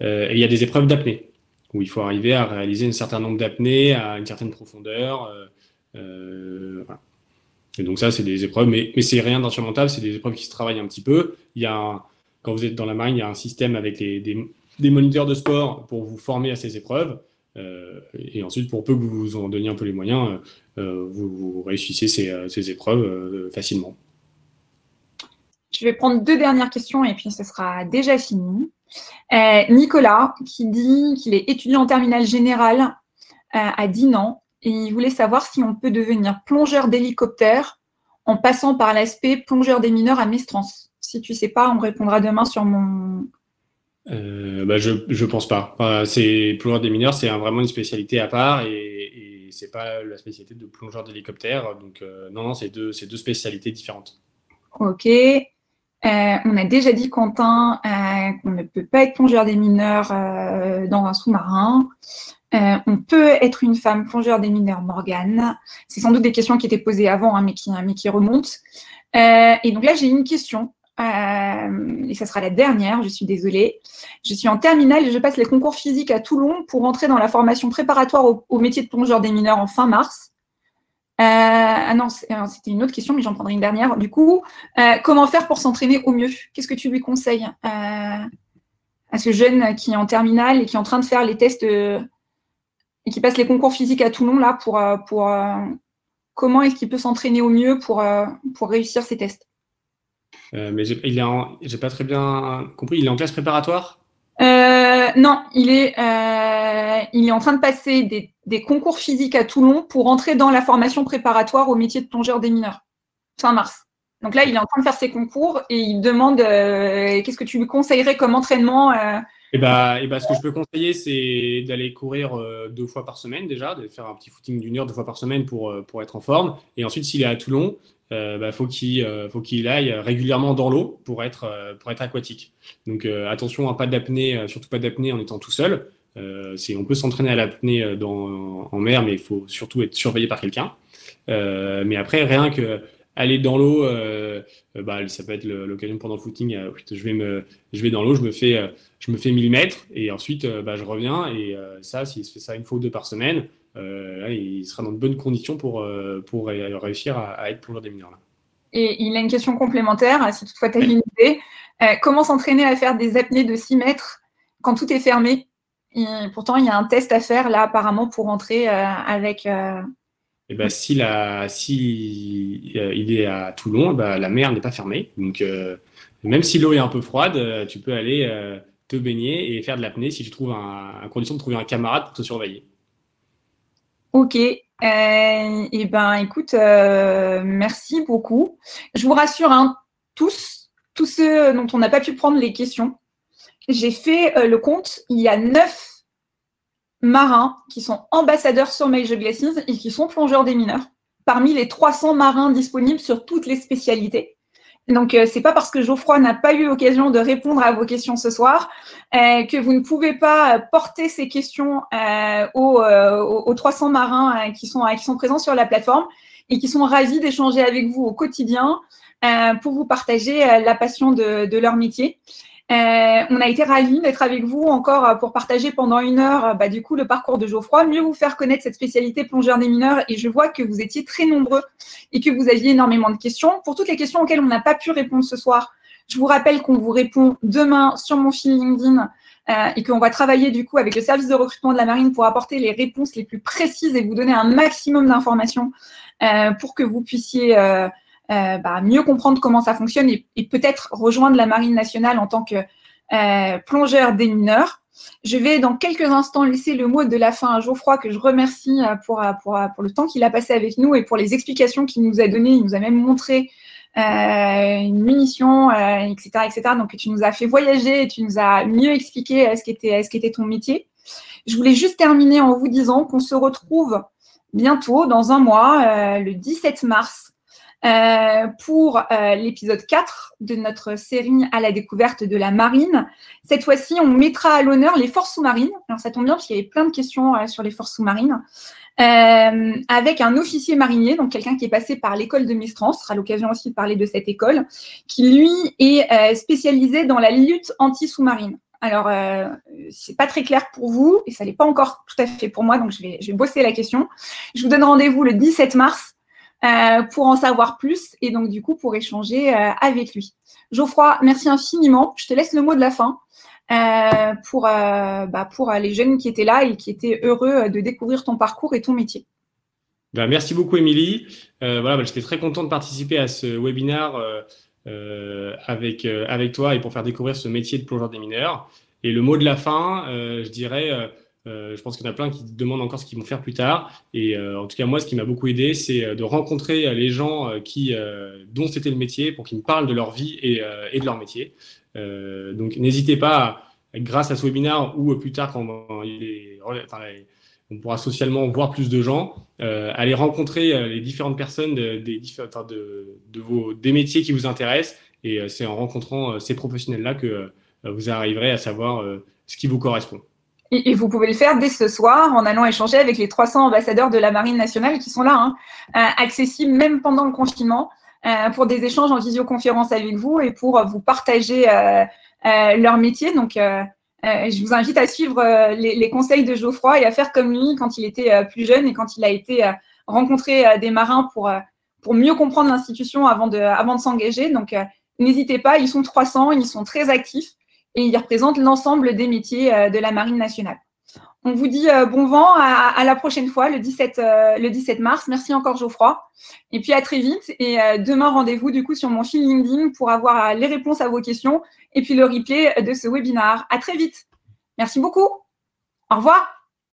et il y a des épreuves d'apnée, où il faut arriver à réaliser un certain nombre d'apnées à une certaine profondeur. Donc ça, c'est des épreuves, mais, mais c'est rien d'insurmontable, c'est des épreuves qui se travaillent un petit peu. Il y a quand vous êtes dans la marine, il y a un système avec des, des, moniteurs de sport pour vous former à ces épreuves. Euh, et ensuite, pour peu que vous vous en donniez un peu les moyens, euh, vous, vous, réussissez ces, euh, ces épreuves facilement. Je vais prendre deux dernières questions et puis ce sera déjà fini. Nicolas qui dit qu'il est étudiant en terminale générale à Dinan et il voulait savoir si on peut devenir plongeur d'hélicoptère en passant par l'aspect plongeur des mineurs à Mestrance. Si tu sais pas, on répondra demain sur mon. Euh, bah je ne pense pas. c'est plongeur des mineurs, c'est vraiment une spécialité à part et, et c'est pas la spécialité de plongeur d'hélicoptère. Donc euh, non, non, c'est deux, deux spécialités différentes. Ok. Euh, on a déjà dit, Quentin, qu'on ne peut pas être plongeur des mineurs dans un sous-marin. Euh, on peut être une femme plongeur des mineurs Morgane. C'est sans doute des questions qui étaient posées avant, hein, mais, qui, mais, qui, remontent. Euh, et donc là, j'ai une question. et ça sera la dernière, je suis désolée. Je suis en terminale et je passe les concours physiques à Toulon pour entrer dans la formation préparatoire au, métier de plongeur des mineurs en fin mars. ah non, c'était une autre question, mais j'en prendrai une dernière. Du coup, comment faire pour s'entraîner au mieux? Qu'est-ce que tu lui conseilles? À ce jeune qui est en terminale et qui est en train de faire les tests et qui passe les concours physiques à Toulon là pour, pour comment est-ce qu'il peut s'entraîner au mieux pour, pour réussir ses tests euh, mais il est j'ai pas très bien compris. Il est en classe préparatoire? Euh, Non, il est, euh, il est en train de passer des, des, concours physiques à Toulon pour entrer dans la formation préparatoire au métier de plongeur des mineurs, fin mars. Donc là, il est en train de faire ses concours et il demande qu'est-ce que tu lui conseillerais comme entraînement et bah, et bah, ce que je peux conseiller, c'est d'aller courir deux fois par semaine déjà, de faire un petit footing d'une heure deux fois par semaine pour, pour être en forme. Et ensuite, s'il est à Toulon, euh, bah, faut qu'il euh, faut qu'il aille régulièrement dans l'eau pour être euh, pour être aquatique. Donc attention à pas d'apnée, surtout pas d'apnée en étant tout seul. on peut s'entraîner à l'apnée en mer, mais il faut surtout être surveillé par quelqu'un. mais après, rien que aller dans l'eau, bah, ça peut être l'occasion pendant le footing. je vais me, je vais dans l'eau, je me fais, je me fais 1000 mètres et ensuite, bah, je reviens et ça, s'il se fait ça une fois ou deux par semaine, euh, il sera dans de bonnes conditions pour, euh, réussir à, être plongeur des mineurs. Et il a une question complémentaire, si toutefois tu as une idée. Euh, comment s'entraîner à faire des apnées de 6 mètres quand tout est fermé? Pourtant, il y a un test à faire là apparemment pour entrer avec. Et eh ben, si, si il est à Toulon, eh ben, la mer n'est pas fermée. Donc, même si l'eau est un peu froide, tu peux aller te baigner et faire de l'apnée si tu trouves un, trouver un camarade pour te surveiller. Ok. Euh, eh ben, écoute, euh, merci beaucoup. Je vous rassure, hein, tous, tous ceux dont on n'a pas pu prendre les questions, j'ai fait euh, le compte. Il y a neuf marins qui sont ambassadeurs sur Major Glaciers et qui sont plongeurs des mineurs, parmi les 300 marins disponibles sur toutes les spécialités. Donc, euh, c'est pas parce que Geoffroy n'a pas eu l'occasion de répondre à vos questions ce soir euh, que vous ne pouvez pas porter ces questions euh, aux, euh, aux, 300 marins euh, qui, sont, présents sur la plateforme et qui sont ravis d'échanger avec vous au quotidien pour vous partager la passion de leur métier. Euh, on a été ravis d'être avec vous encore euh, pour partager pendant une heure euh, bah, du coup le parcours de Geoffroy, mieux vous faire connaître cette spécialité plongeur des mineurs et je vois que vous étiez très nombreux et que vous aviez énormément de questions. Pour toutes les questions auxquelles on n'a pas pu répondre ce soir, je vous rappelle qu'on vous répond demain sur mon fil LinkedIn euh, et qu'on va travailler du coup avec le service de recrutement de la marine pour apporter les réponses les plus précises et vous donner un maximum d'informations euh, pour que vous puissiez euh, euh, bah, mieux comprendre comment ça fonctionne et, peut-être rejoindre la Marine nationale en tant que euh, plongeur des mineurs. Je vais dans quelques instants laisser le mot de la fin à Geoffroy que je remercie euh, pour, pour, pour le temps qu'il a passé avec nous et pour les explications qu'il nous a données. Il nous a même montré euh, une munition, euh, etc., etc. Donc tu nous as fait voyager et tu nous as mieux expliqué ce qu'était ce qu'était ton métier. Je voulais juste terminer en vous disant qu'on se retrouve bientôt, dans un mois, le 17 mars, euh, pour euh, l'épisode 4 de notre série à la découverte de la marine. Cette fois-ci, on mettra à l'honneur les forces sous-marines. Alors ça tombe bien parce qu'il y avait plein de questions euh, sur les forces sous-marines. avec un officier marinier, donc quelqu'un qui est passé par l'école de Mestran, ce sera l'occasion aussi de parler de cette école, qui lui est spécialisé dans la lutte anti-sous-marine. Alors, euh, c'est pas très clair pour vous et ça n'est pas encore tout à fait pour moi, donc je vais, je vais bosser la question. Je vous donne rendez-vous le 17 mars euh, pour en savoir plus et donc du coup pour échanger euh, avec lui. Geoffroy, merci infiniment. Je te laisse le mot de la fin euh, pour, bah, les jeunes qui étaient là et qui étaient heureux de découvrir ton parcours et ton métier. Ben, merci beaucoup, Émilie. voilà, ben, j'étais très content de participer à ce webinaire avec, avec toi et pour faire découvrir ce métier de plongeur des mineurs. Et le mot de la fin, je dirais je pense qu'il y en a plein qui demandent encore ce qu'ils vont faire plus tard. Et euh, en tout cas, moi, ce qui m'a beaucoup aidé, c'est euh, de rencontrer les gens qui, dont c'était le métier pour qu'ils me parlent de leur vie et, de leur métier. donc, n'hésitez pas, grâce à ce webinaire ou plus tard, quand on pourra socialement voir plus de gens, aller rencontrer les différentes personnes de, des, de, de vos, des métiers qui vous intéressent. Et c'est en rencontrant ces professionnels-là que vous arriverez à savoir ce qui vous correspond. Et, vous pouvez le faire dès ce soir en allant échanger avec les 300 ambassadeurs de la Marine nationale qui sont là, hein, euh, accessibles même pendant le confinement. pour des échanges en visioconférence avec vous et pour vous partager leur métier. Donc, je vous invite à suivre les, conseils de Geoffroy et à faire comme lui quand il était plus jeune et quand il a été rencontrer des marins pour, pour mieux comprendre l'institution avant de, avant de s'engager. Donc, n'hésitez pas, ils sont 300, ils sont très actifs et ils représentent l'ensemble des métiers de la Marine nationale. On vous dit euh, bon vent à, la prochaine fois, le 17, euh, le 17 mars. Merci encore Geoffroy. Et puis à très vite. Et euh, demain, rendez-vous du coup sur mon fil LinkedIn pour avoir les réponses à vos questions et puis le replay de ce webinaire. À très vite. Merci beaucoup. Au revoir.